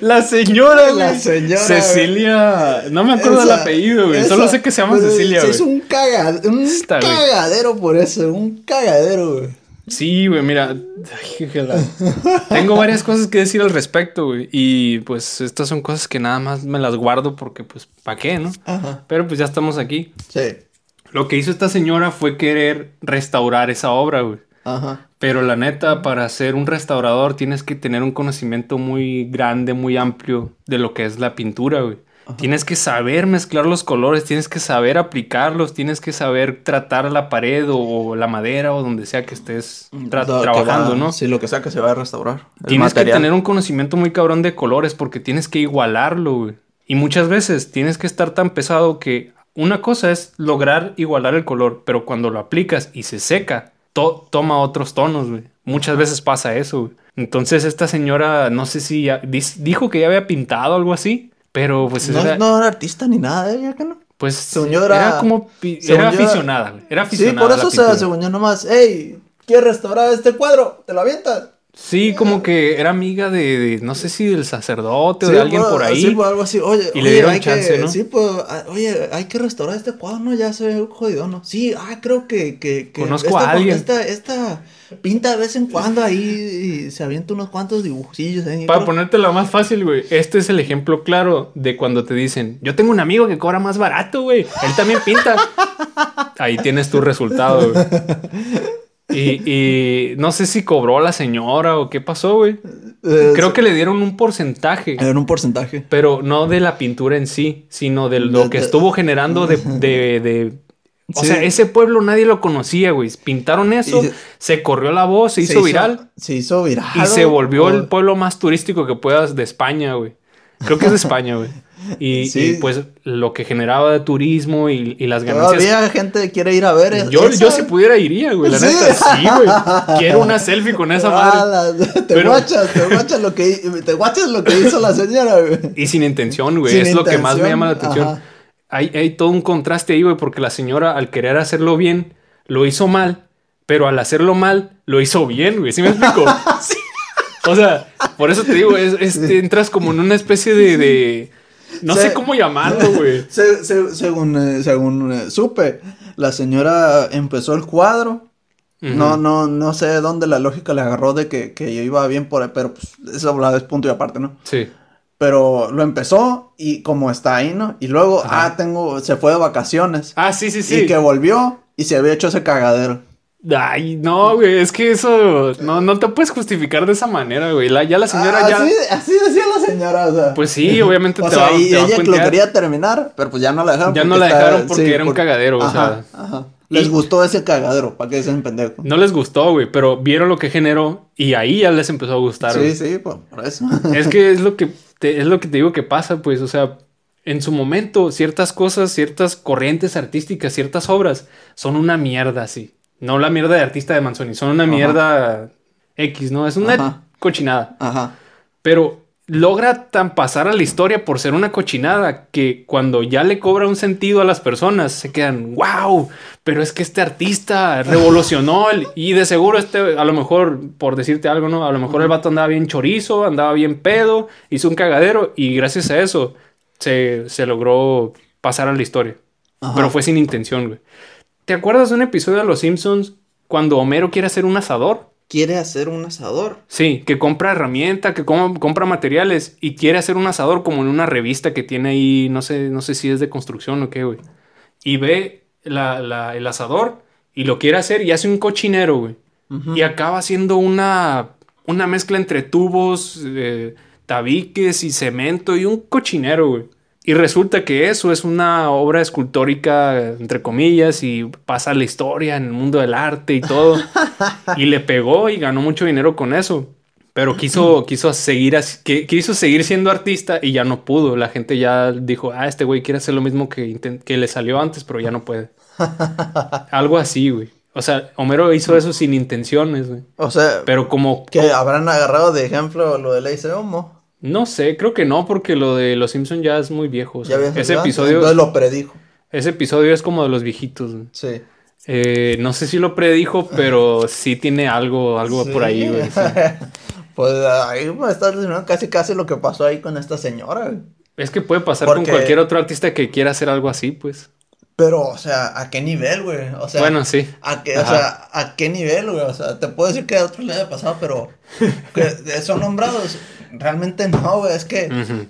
La señora, La señora, Cecilia. No me acuerdo Esa- del apellido, güey. Solo sé que se llama pues, Cecilia, Es güey. un, caga- un güey. cagadero por eso, un cagadero, güey. Sí, güey, mira. Tengo varias cosas que decir al respecto, güey. Y pues estas son cosas que nada más me las guardo porque, pues, ¿para qué, no? Ajá. Pero pues ya estamos aquí. Sí. Lo que hizo esta señora fue querer restaurar esa obra, güey. Ajá. Pero la neta, para ser un restaurador tienes que tener un conocimiento muy grande, muy amplio de lo que es la pintura, güey. Tienes que saber mezclar los colores, tienes que saber aplicarlos, tienes que saber tratar la pared o, o la madera o donde sea que estés tra- Lo que trabajando, va- ¿no? Sí, lo que sea que se va a restaurar. Tienes que tener un conocimiento muy cabrón de colores porque tienes que igualarlo, güey. Y muchas veces tienes que estar tan pesado que una cosa es lograr igualar el color, pero cuando lo aplicas y se seca, to- toma otros tonos, güey. Muchas veces pasa eso, güey. Entonces esta señora, no sé si ya, dijo que ya había pintado algo así, pero pues No, era, no era artista ni nada, ¿eh? ¿Ya que no? pues señora- era como, según era yo- aficionada. Era Sí, aficionada. por a la eso, pintura. según yo nomás, hey, ¿quieres restaurar este cuadro? ¿Te lo avientas? Sí, como que era amiga de, de- no sé si del sacerdote o de alguien por ahí. Sí, pues algo así. Oye, Y le dieron hay chance, que, ¿no? Sí, pues, ah, oye, hay que restaurar este cuadro, ¿no? Ya se ve jodido, ¿no? Sí, ah, creo que... que, que Conozco esta, a alguien. Esta, esta pinta de vez en cuando ahí y se avienta unos cuantos dibujillos. ¿eh? Para ponértela más fácil, güey. Este es el ejemplo claro de cuando te dicen, yo tengo un amigo que cobra más barato, güey. Él también pinta. *laughs* Ahí tienes tu resultado, güey. *laughs* Y, y no sé si cobró la señora o qué pasó, güey. Eh, Creo que le dieron un porcentaje, Era un porcentaje. pero no de la pintura en sí, sino de lo De- que de- estuvo generando de, *laughs* de, de O Sí. sea, ese pueblo nadie lo conocía, güey. Pintaron eso, se- se corrió la voz, se hizo viral Se hizo viral. y se volvió o- el pueblo más turístico que puedas de España, güey. Creo que es de España, güey. Y, Sí. y, pues lo que generaba de turismo y, y las ganancias. Todavía gente quiere ir a ver Yo, eso. yo si pudiera iría, güey. La Sí. neta, sí, güey. *laughs* Quiero una selfie con esa madre. Ah, la- te Pero- guachas, te guachas lo que te guachas lo que hizo la señora, güey. Y sin intención, güey. Sin Es lo que más me llama la atención. ajá. Hay, hay todo un contraste ahí, güey, porque la señora al querer hacerlo bien, lo hizo mal, pero al hacerlo mal, lo hizo bien, güey. ¿Sí me explico? *laughs* O sea, por eso te digo, es, es- te entras como en una especie de... de- no Se- sé cómo llamarlo, güey. *laughs* Se- se- según eh, según eh, supe, la señora empezó el cuadro. No, no, no sé dónde la lógica le agarró de que, que iba bien por ahí, pero pues eso es punto y aparte, ¿no? Sí. Pero lo empezó y como está ahí, ¿no? Y luego, Ajá. ah, tengo, se fue de vacaciones. Ah, sí, sí, sí. Y que volvió y se había hecho ese cagadero. Ay, no, güey, es que eso no, no te puedes justificar de esa manera, güey. La- ya la señora Ah, ya... Así, así decía la señora, o sea. Pues sí, obviamente *laughs* o te sea, va, y te va a ella que lo quería terminar, pero pues ya no la dejaron. Ya no la está- dejaron porque era un cagadero, o sea. ajá. Les Y- gustó ese cagadero, para que sean pendejos. No les gustó, güey, pero vieron lo que generó y ahí ya les empezó a gustar. güey. Sí, sí, por, eso. *laughs* Es que es lo que te, es lo que te digo que pasa, pues, o sea, en su momento ciertas cosas, ciertas corrientes artísticas, ciertas obras son una mierda, sí. No la mierda de artista de Manzoni, son una Ajá. mierda X, ¿no? Es una Ajá. cochinada. Ajá. Pero logra tan pasar a la historia por ser una cochinada que cuando ya le cobra un sentido a las personas se quedan, wow, pero es que este artista revolucionó el-". y de seguro este, a lo mejor, por decirte algo, ¿no? A lo mejor el vato andaba bien chorizo, andaba bien pedo, hizo un cagadero y gracias a eso se, se logró pasar a la historia. Ajá. Pero fue sin intención, güey. ¿Te acuerdas de un episodio de Los Simpsons cuando Homero quiere hacer un asador? Quiere hacer un asador. Sí, que compra herramienta, que com- compra materiales y quiere hacer un asador como en una revista que tiene ahí, no sé, no sé si es de construcción o qué, güey. Y ve la- la- el asador y lo quiere hacer y hace un cochinero, güey. Y acaba haciendo una, una mezcla entre tubos, eh, tabiques y cemento y un cochinero, güey. Y resulta que eso es una obra escultórica, entre comillas, y pasa la historia en el mundo del arte y todo. *laughs* y le pegó y ganó mucho dinero con eso. Pero quiso, quiso, seguir quiso seguir siendo artista y ya no pudo. La gente ya dijo, ah, este güey quiere hacer lo mismo que, que le salió antes, pero ya no puede. *laughs* Algo así, güey. O sea, Homero hizo eso sin intenciones, güey. O sea, Pero como... que habrán agarrado de ejemplo lo de Ley Homo. No sé, creo que no, porque lo de Los Simpson ya es muy viejo. o sea, Ya ese ¿verdad? episodio, Entonces lo predijo. ese episodio es como de los viejitos. güey. Sí. Eh, no sé si lo predijo, pero sí tiene algo, algo por ahí, güey. sí. *laughs* pues ahí me estás diciendo casi casi lo que pasó ahí con esta señora. güey. Es que puede pasar con cualquier otro artista que quiera hacer algo así, pues. Pero, o sea, ¿a qué nivel, güey? O sea, bueno, sí. ¿a qué, o sea, ¿a qué nivel, güey? O sea, te puedo decir que a otros le haya pasado, pero *laughs* que son nombrados. Realmente no, güey. Es que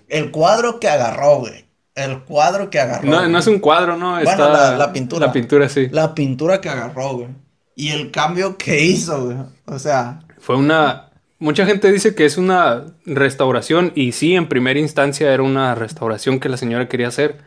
el cuadro que agarró, güey. El cuadro que agarró. No, no es un cuadro, ¿no? Bueno, Está la- la pintura. La pintura, sí. La pintura que agarró, güey. Y el cambio que hizo, güey. O sea, Fue una... Mucha gente dice que es una restauración y sí, en primera instancia era una restauración que la señora quería hacer,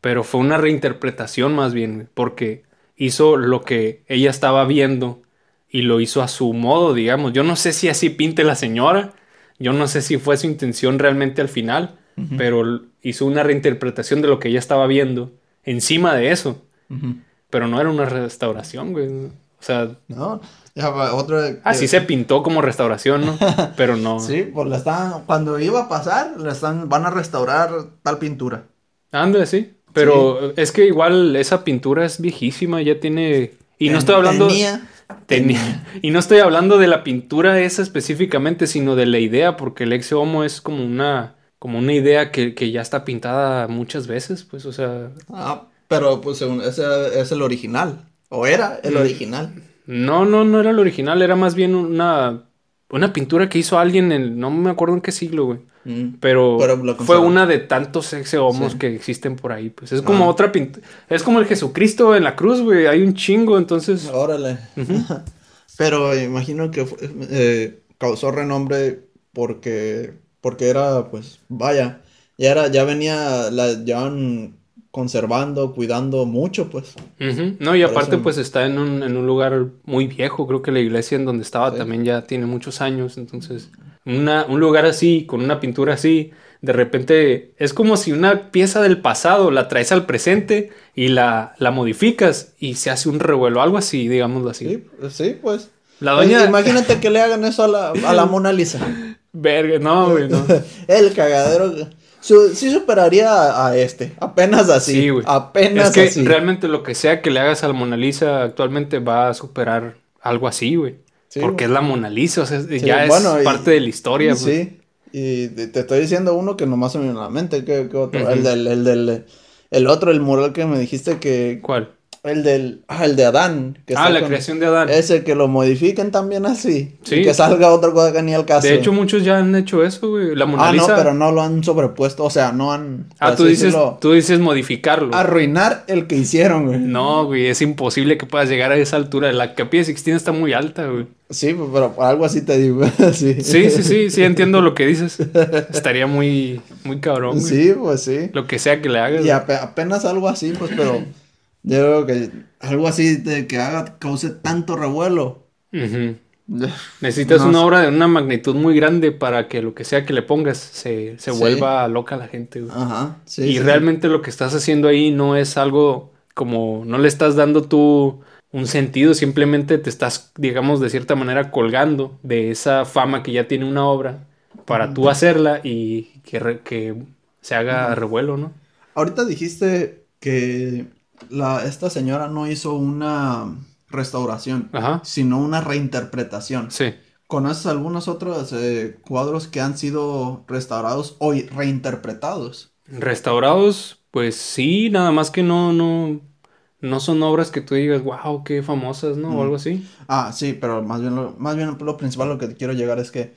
pero fue una reinterpretación más bien, porque hizo lo que ella estaba viendo y lo hizo a su modo, digamos. Yo no sé si así pinte la señora, yo no sé si fue su intención realmente al final, pero hizo una reinterpretación de lo que ella estaba viendo encima de eso, pero no era una restauración, güey. O sea, no. Ya va, otro. así que- se pintó como restauración, ¿no? *laughs* Pero no. Sí, pues la están. Cuando iba a pasar, la están, van a restaurar tal pintura. Anda, sí. Pero es que igual esa pintura es viejísima, ya tiene... Y no estoy hablando... tenía- tenía- y no estoy hablando de la pintura esa específicamente, sino de la idea, porque el ex homo es como una... Como una idea que, que ya está pintada muchas veces, pues, o sea... Ah, pero pues según, ese es el original. O era el Mm. original. No, no, no era el original, era más bien una... Una pintura que hizo alguien en... No me acuerdo en qué siglo, güey. Mm. Pero, fue una de tantos ex homos Sí. que existen por ahí. Pues es como Ah. otra pintura. Es como el Jesucristo en la cruz, güey. Hay un chingo, entonces. Órale. *laughs* Pero imagino que fue- eh, causó renombre porque porque era pues vaya, ya era ya venía la llevaban conservando, cuidando mucho, pues. No, y Por aparte eso- pues está en un, en un lugar muy viejo, creo que la iglesia en donde estaba Sí. también ya tiene muchos años, entonces una, un lugar así, con una pintura así, de repente es como si una pieza del pasado la traes al presente y la, la modificas y se hace un revuelo, algo así, digámoslo así. Sí, sí, pues. La doña... Oye, Imagínate que le hagan eso a la, a la Mona Lisa. *laughs* Verga, no, güey, no. *laughs* El cagadero. Su- sí superaría a, a este. Apenas así. Sí, güey. Apenas Es que así. realmente lo que sea que le hagas a la Mona Lisa actualmente va a superar algo así, güey. Sí, Porque güey. es la Mona Lisa, o sea, Sí, ya bueno, es y- parte de la historia. pues. Sí. Y te estoy diciendo uno que nomás se me viene a la mente. ¿Qué, qué otro? El del, el del. El otro, el mural que me dijiste que. ¿Cuál? El del. Ah, el de Adán. Que Ah, la con- creación de Adán. Ese que lo modifiquen también así. Sí. Y que salga otra cosa que ni al caso. De hecho, muchos ya han hecho eso, güey. La Mona Ah, no, pero no lo han sobrepuesto. O sea, no han. Ah, tú dices, decirlo, tú dices modificarlo. Arruinar el que hicieron, güey. No, güey, es imposible que puedas llegar a esa altura. La capilla Sixtina está muy alta, güey. Sí, pero algo así te digo. *laughs* sí. Sí, sí, sí, sí, entiendo lo que dices. Estaría muy, muy cabrón, güey. Sí, pues sí. Lo que sea que le hagas. Y ape- apenas algo así, pues, pero yo creo que algo así de que haga, cause tanto revuelo. Ujú. Necesitas No una obra de una magnitud muy grande para que lo que sea que le pongas se, se Sí. vuelva loca la gente, güey. Ajá, sí. y sí. realmente lo que estás haciendo ahí no es algo como, no le estás dando tú un sentido, simplemente te estás, digamos, de cierta manera colgando de esa fama que ya tiene una obra para tú hacerla y que, re- que se haga revuelo, ¿no? Ahorita dijiste que la, esta señora no hizo una restauración, Ajá, sino una reinterpretación. sí. ¿Conoces algunos otros eh, cuadros que han sido restaurados o reinterpretados? Restaurados, pues sí, nada más que no, no, no son obras que tú digas, wow, qué famosas, ¿no? O algo así. Ah, sí, pero más bien lo, más bien lo principal lo que te quiero llegar es que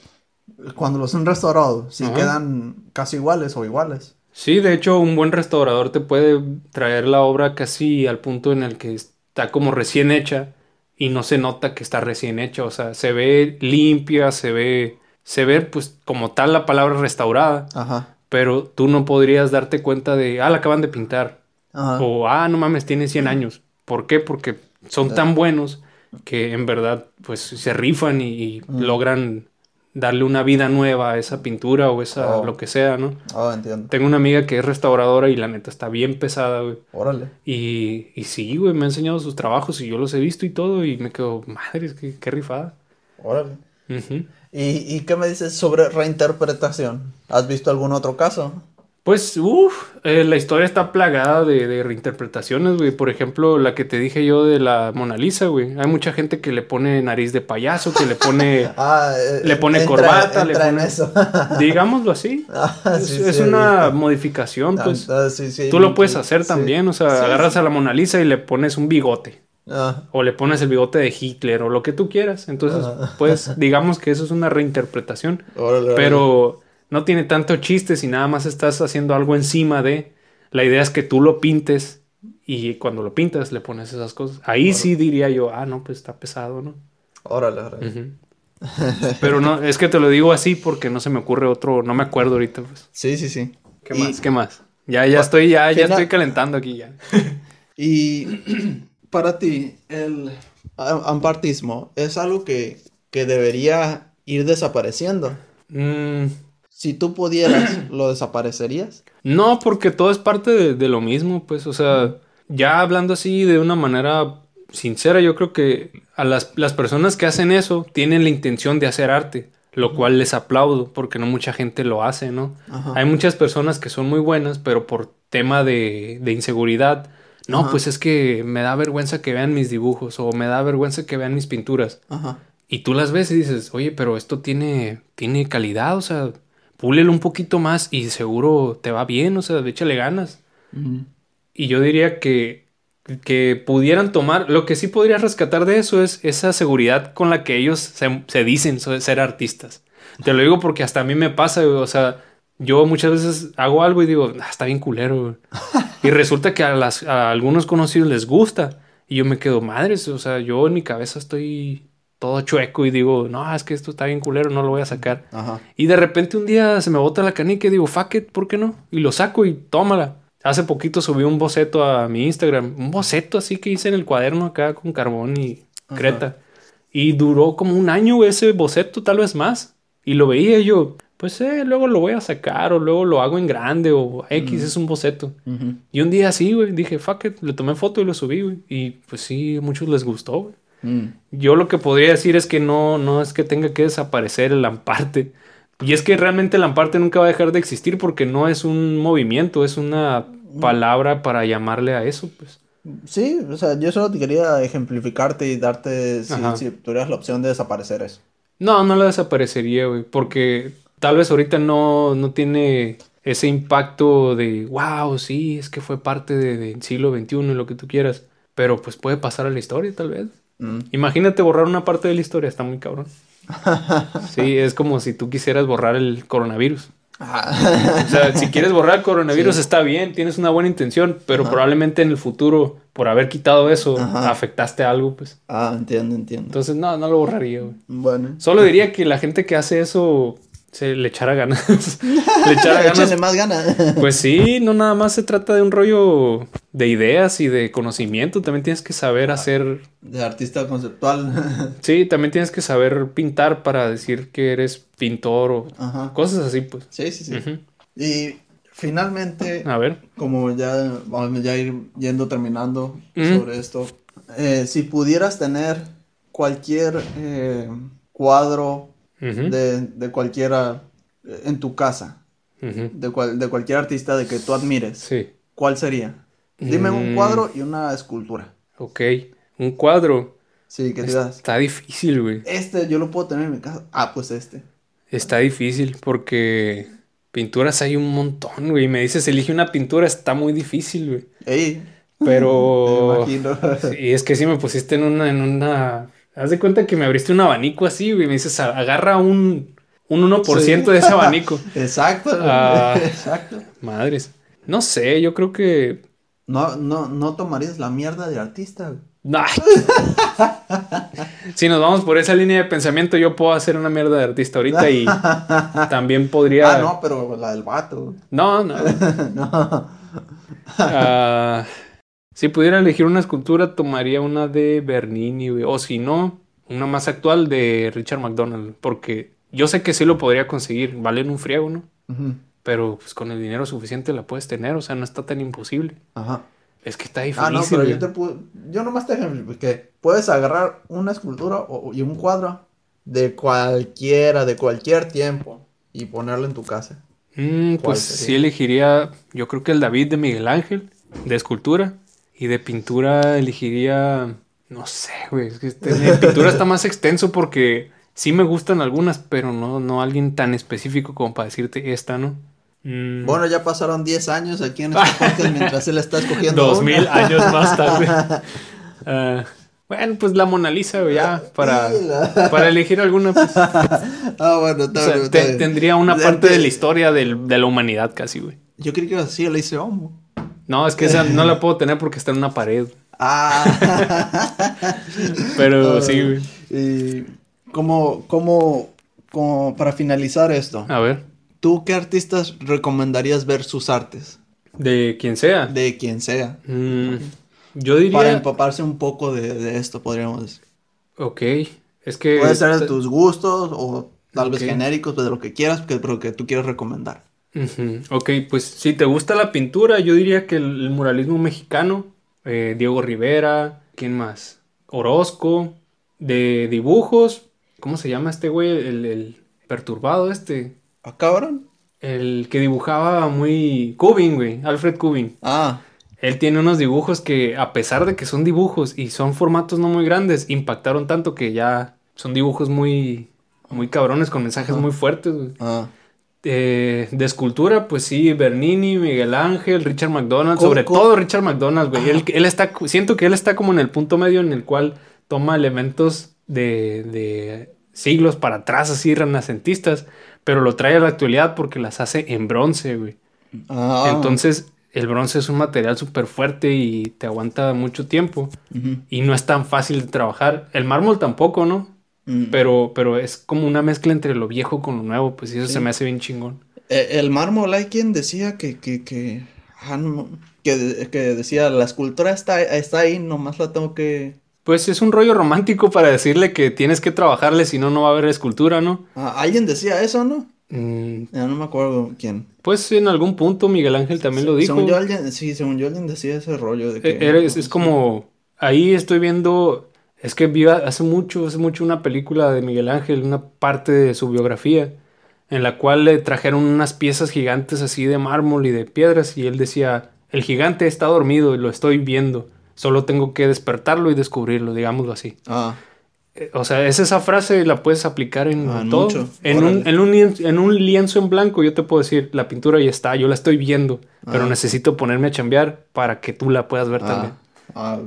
cuando los han restaurado, si Ajá. quedan casi iguales o iguales. Sí, de hecho, un buen restaurador te puede traer la obra casi al punto en el que está como recién hecha y no se nota que está recién hecha, o sea, se ve limpia, se ve, se ve pues como tal la palabra restaurada, Ajá. pero tú no podrías darte cuenta de, ah, la acaban de pintar, Ajá. o ah, no mames, tiene 100 años. ¿Por qué? Porque son tan buenos que en verdad pues se rifan y, y logran darle una vida nueva a esa pintura o esa Oh. lo que sea, ¿no? Ah, entiendo. Tengo una amiga que es restauradora y la neta está bien pesada, güey. Órale. Y, y sí, güey, me ha enseñado sus trabajos y yo los he visto y todo y me quedo, madre, qué, qué rifada. Órale. Ujú. ¿Y, ¿Y qué me dices sobre reinterpretación? ¿Has visto algún otro caso? Pues, uff, la historia está plagada de, de reinterpretaciones, güey. Por ejemplo, la que te dije yo de la Mona Lisa, güey. Hay mucha gente que le pone nariz de payaso, que le pone, *laughs* Ah, eh, le pone entra- corbata, le en pone... eso. *laughs* Digámoslo así. *laughs* Ah, es sí, es sí, he una modificación, pues. Ah, sí, sí, Tú lo puedes hacer también, o sea, agarras a la Mona Lisa y le pones un bigote. Ah, O le pones el bigote de Hitler o lo que tú quieras. Entonces, pues, digamos que eso es una reinterpretación. órale. Pero no tiene tanto chiste si nada más estás haciendo algo encima de. La idea es que tú lo pintes y cuando lo pintas le pones esas cosas. Ahí sí diría yo, ah, no, pues está pesado, ¿no? Órale, órale. *laughs* Pero no, es que te lo digo así porque no se me ocurre otro, no me acuerdo ahorita, pues. Sí, sí, sí. ¿Qué Y- más? ¿Qué más? Ya, ya estoy, ya, ya estoy calentando aquí ya. *laughs* Y *clears throat* para ti, el am- ampartismo es algo que, que debería ir desapareciendo. Mm, Si tú pudieras, *clears throat* ¿lo desaparecerías? No, porque todo es parte de, de lo mismo, pues, o sea, ya hablando así de una manera sincera, yo creo que a las, las personas que hacen eso tienen la intención de hacer arte, lo cual les aplaudo, porque no mucha gente lo hace, ¿no? Ajá. Hay muchas personas que son muy buenas, pero por tema de, de inseguridad, no, Ajá. pues es que me da vergüenza que vean mis dibujos o me da vergüenza que vean mis pinturas. Ajá. Y tú las ves y dices, oye, pero esto tiene, tiene calidad, o sea, púlelo un poquito más y seguro te va bien, o sea, échale ganas. Ujú. Y yo diría que, que pudieran tomar, lo que sí podría rescatar de eso es esa seguridad con la que ellos se, se dicen ser artistas. Te lo digo porque hasta a mí me pasa, o sea, yo muchas veces hago algo y digo, "Ah, está bien culero, güey". *laughs* Y resulta que a, las, a algunos conocidos les gusta. Y yo me quedo, madres, o sea, yo en mi cabeza estoy todo chueco y digo, no, es que esto está bien culero, no lo voy a sacar. Ajá. Y de repente un día se me bota la canica y digo, fuck it, ¿por qué no? Y lo saco y tómala. Hace poquito subí un boceto a mi Instagram. Un boceto así que hice en el cuaderno acá con carbón y Ajá. creta. Y duró como un año ese boceto, tal vez más. Y lo veía y yo, pues eh, luego lo voy a sacar o luego lo hago en grande o X es un boceto. Y un día así, güey, dije, fuck it, le tomé foto y lo subí, güey. Y pues sí, a muchos les gustó, güey. Mm. Yo lo que podría decir es que no, no es que tenga que desaparecer el Lamparte. Y es que realmente el Lamparte nunca va a dejar de existir porque no es un movimiento, es una palabra para llamarle a eso, pues. Sí, o sea, yo solo te quería ejemplificarte y darte, si, tuvieras la opción de desaparecer eso. No, no la desaparecería, güey, porque tal vez ahorita no, no tiene ese impacto de, wow, sí, es que fue parte de- del siglo XXI y lo que tú quieras. Pero pues puede pasar a la historia, tal vez. Mm. Imagínate borrar una parte de la historia, está muy cabrón. *laughs* Sí, es como si tú quisieras borrar el coronavirus. Ajá. O sea, si quieres borrar el coronavirus Sí. está bien, tienes una buena intención, pero Ajá. probablemente en el futuro, por haber quitado eso, Ajá. afectaste a algo, pues. ah, entiendo, entiendo. Entonces, no, no lo borraría, güey. Bueno. Solo diría que la gente que hace eso se le echara ganas. *laughs* le echara ganas. Más ganas. Pues sí, no nada más se trata de un rollo de ideas y de conocimiento, también tienes que saber hacer, De artista conceptual. *laughs* sí, también tienes que saber pintar para decir que eres pintor o Ajá. cosas así, pues. Sí, sí, sí. Y finalmente, A ver. como ya vamos ya ir yendo terminando sobre esto, eh, si pudieras tener cualquier eh, cuadro De, de cualquiera eh, en tu casa, de, cual- de cualquier artista de que tú admires, Sí. ¿cuál sería? Dime un Mm. cuadro y una escultura. Ok, un cuadro. Sí, que digas, Está difícil, güey. este yo lo puedo tener en mi casa. Ah, pues este. Está difícil porque pinturas hay un montón, güey. Me dices, elige una pintura, está muy difícil, güey. Ey, Pero... *laughs* imagino. *laughs* Y es que si me pusiste en una, en una... Haz de cuenta que me abriste un abanico así, güey. Me dices, "A- agarra un, un 1% Sí. de ese abanico. *laughs* Exacto, Ah. exacto. Madres. No sé, yo creo que... No, no, no tomarías la mierda de artista. güey. Nah. *laughs* si nos vamos por esa línea de pensamiento, yo puedo hacer una mierda de artista ahorita y *laughs* también podría... Ah, no, pero la del vato. No, no. no. Ah, si pudiera elegir una escultura, tomaría una de Bernini, güey. O si no, una más actual de Richard McDonald. Porque yo sé que sí lo podría conseguir. Valen un friego, ¿no? Pero pues con el dinero suficiente la puedes tener. O sea, no está tan imposible. Ajá. Es que está difícil. Ah, no, pero yo te pu- yo nomás te ejemplifiqué. Puedes agarrar una escultura o- y un cuadro de cualquiera, de cualquier tiempo y ponerlo en tu casa. Mm, ¿Cuál pues sería? sí elegiría, yo creo que el David de Miguel Ángel, de escultura. Y de pintura elegiría, no sé, güey. Es que este- de pintura está más extenso porque sí me gustan algunas, pero no, no alguien tan específico como para decirte esta, ¿no? Mm, Bueno, ya pasaron 10 años aquí en este podcast mientras él está escogiendo dos una. mil años más tarde. *laughs* Ah, bueno, pues la Mona Lisa, güey, ya, para, *laughs* para elegir alguna, pues, o Ah, bueno, está sea, bien, está te- bien. tendría una parte de la historia del- de la humanidad casi, güey. Yo creí que así le hice homo. No, es que esa no la puedo tener porque está en una pared. Ah. *laughs* Pero sí, güey. Y como, como, como para finalizar esto, A ver, ¿tú qué artistas recomendarías ver sus artes? de quien sea. De quien sea. Mm, yo Para diría. empaparse un poco de, de esto, podríamos decir. Ok, es que. Puede ser de tus gustos o tal vez genéricos, de lo que quieras, pero que tú quieras recomendar. Ok, pues si te gusta la pintura, yo diría que el, el muralismo mexicano, eh, Diego Rivera, ¿quién más? Orozco, de dibujos, ¿cómo se llama este güey? El, el perturbado este, ¿Ah, cabrón? el que dibujaba muy... Kubin, güey, Alfred Kubin. Ah, Él tiene unos dibujos que, a pesar de que son dibujos y son formatos no muy grandes, impactaron tanto que ya son dibujos muy, muy cabrones con mensajes muy fuertes, güey. ah. Eh, de escultura, pues sí, Bernini, Miguel Ángel, Richard McDonald, sobre todo Richard McDonald, güey. Él, él está, siento que él está como en el punto medio en el cual toma elementos de, de siglos para atrás, así renacentistas, pero lo trae a la actualidad porque las hace en bronce, güey. Ah. Entonces, el bronce es un material súper fuerte y te aguanta mucho tiempo y no es tan fácil de trabajar. El mármol tampoco, ¿no? Mm. Pero, pero es como una mezcla entre lo viejo con lo nuevo, pues y eso Sí. se me hace bien chingón. Eh, El mármol, hay quien decía que, que, que que, que decía, la escultura está, está ahí, nomás la tengo que... Pues es un rollo romántico para decirle que tienes que trabajarle, si no, no va a haber escultura, ¿no? Ah, alguien decía eso, ¿no? Mm, Ya no me acuerdo quién. pues en algún punto Miguel Ángel también lo dijo. Según yo, alguien, sí, según yo, alguien decía ese rollo de que... Eh, eres- es como, ahí estoy viendo, es que vi hace mucho, hace mucho una película de Miguel Ángel, una parte de su biografía, en la cual le trajeron unas piezas gigantes así de mármol y de piedras, y él decía, el gigante está dormido y lo estoy viendo, solo tengo que despertarlo y descubrirlo, digámoslo así. Ah, Eh, O sea, es esa frase la puedes aplicar en Ah, en todo. mucho. En, un, en, un lienzo, en un lienzo en blanco yo te puedo decir, la pintura ya está, yo la estoy viendo, pero Ah. necesito ponerme a chambear para que tú la puedas ver también. Ah,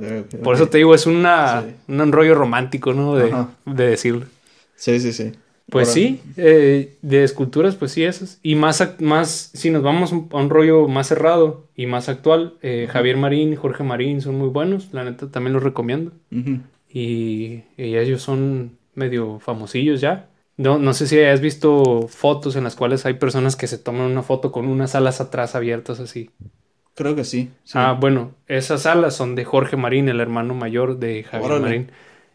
Por eso te digo, es una, Sí. un rollo romántico, ¿no? De, decirlo. Sí, sí, sí. Pues sí, eh, de esculturas, pues sí, esas. Y más, más si nos vamos a un rollo más cerrado y más actual, eh, Javier Marín y Jorge Marín son muy buenos, la neta también los recomiendo. Y ellos son medio famosillos ya. No, no sé si has visto fotos en las cuales hay personas que se toman una foto con unas alas atrás abiertas así. Creo que sí. sí. Ah, bueno, esas alas son de Jorge Marín, el hermano mayor de Javier Órale. Marín.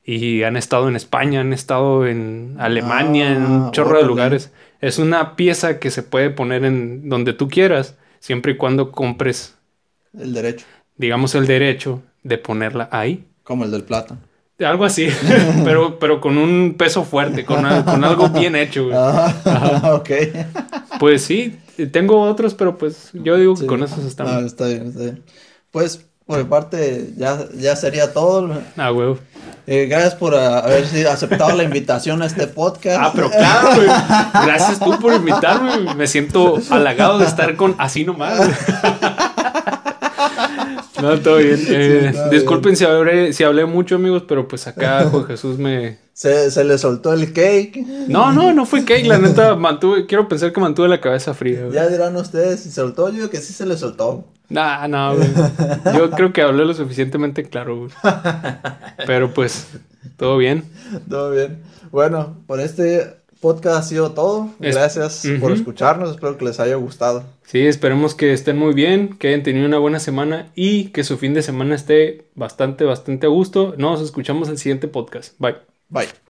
Y han estado en España, han estado en Alemania, en un Ah, chorro de lugares. Es una pieza que se puede poner en donde tú quieras, siempre y cuando compres, El derecho. digamos, el derecho de ponerla ahí. Como el del plata. Algo así, *laughs* pero, pero con un peso fuerte, con, con algo bien hecho. güey. Ah, *laughs* ok. Pues sí, tengo otros, pero pues yo digo que Sí. con esos están. Ah, está bien, está bien. Pues, por mi parte, ya, ya sería todo. Ah, huevo. Eh, gracias por haber sido- aceptado la invitación a este podcast. Ah, pero claro, güey. Gracias tú por invitarme. Me siento halagado de estar con así nomás. *laughs* No, todo bien. Eh, disculpen si hablé, si hablé mucho, amigos, pero pues acá *laughs* Juan Jesús me. Se, se le soltó el cake. No, no, no fue cake, la neta mantuve, quiero pensar que mantuve la cabeza fría, güey. Ya dirán ustedes si se soltó. Yo que sí se le soltó. Nah, no, güey. Yo *laughs* creo que hablé lo suficientemente claro, güey. *laughs* Pero pues, todo bien. Todo bien. Bueno, por este podcast ha sido todo. Es- Gracias por escucharnos. Espero que les haya gustado. Sí, esperemos que estén muy bien, que hayan tenido una buena semana y que su fin de semana esté bastante, bastante a gusto. Nos escuchamos en el siguiente podcast. Bye. Bye.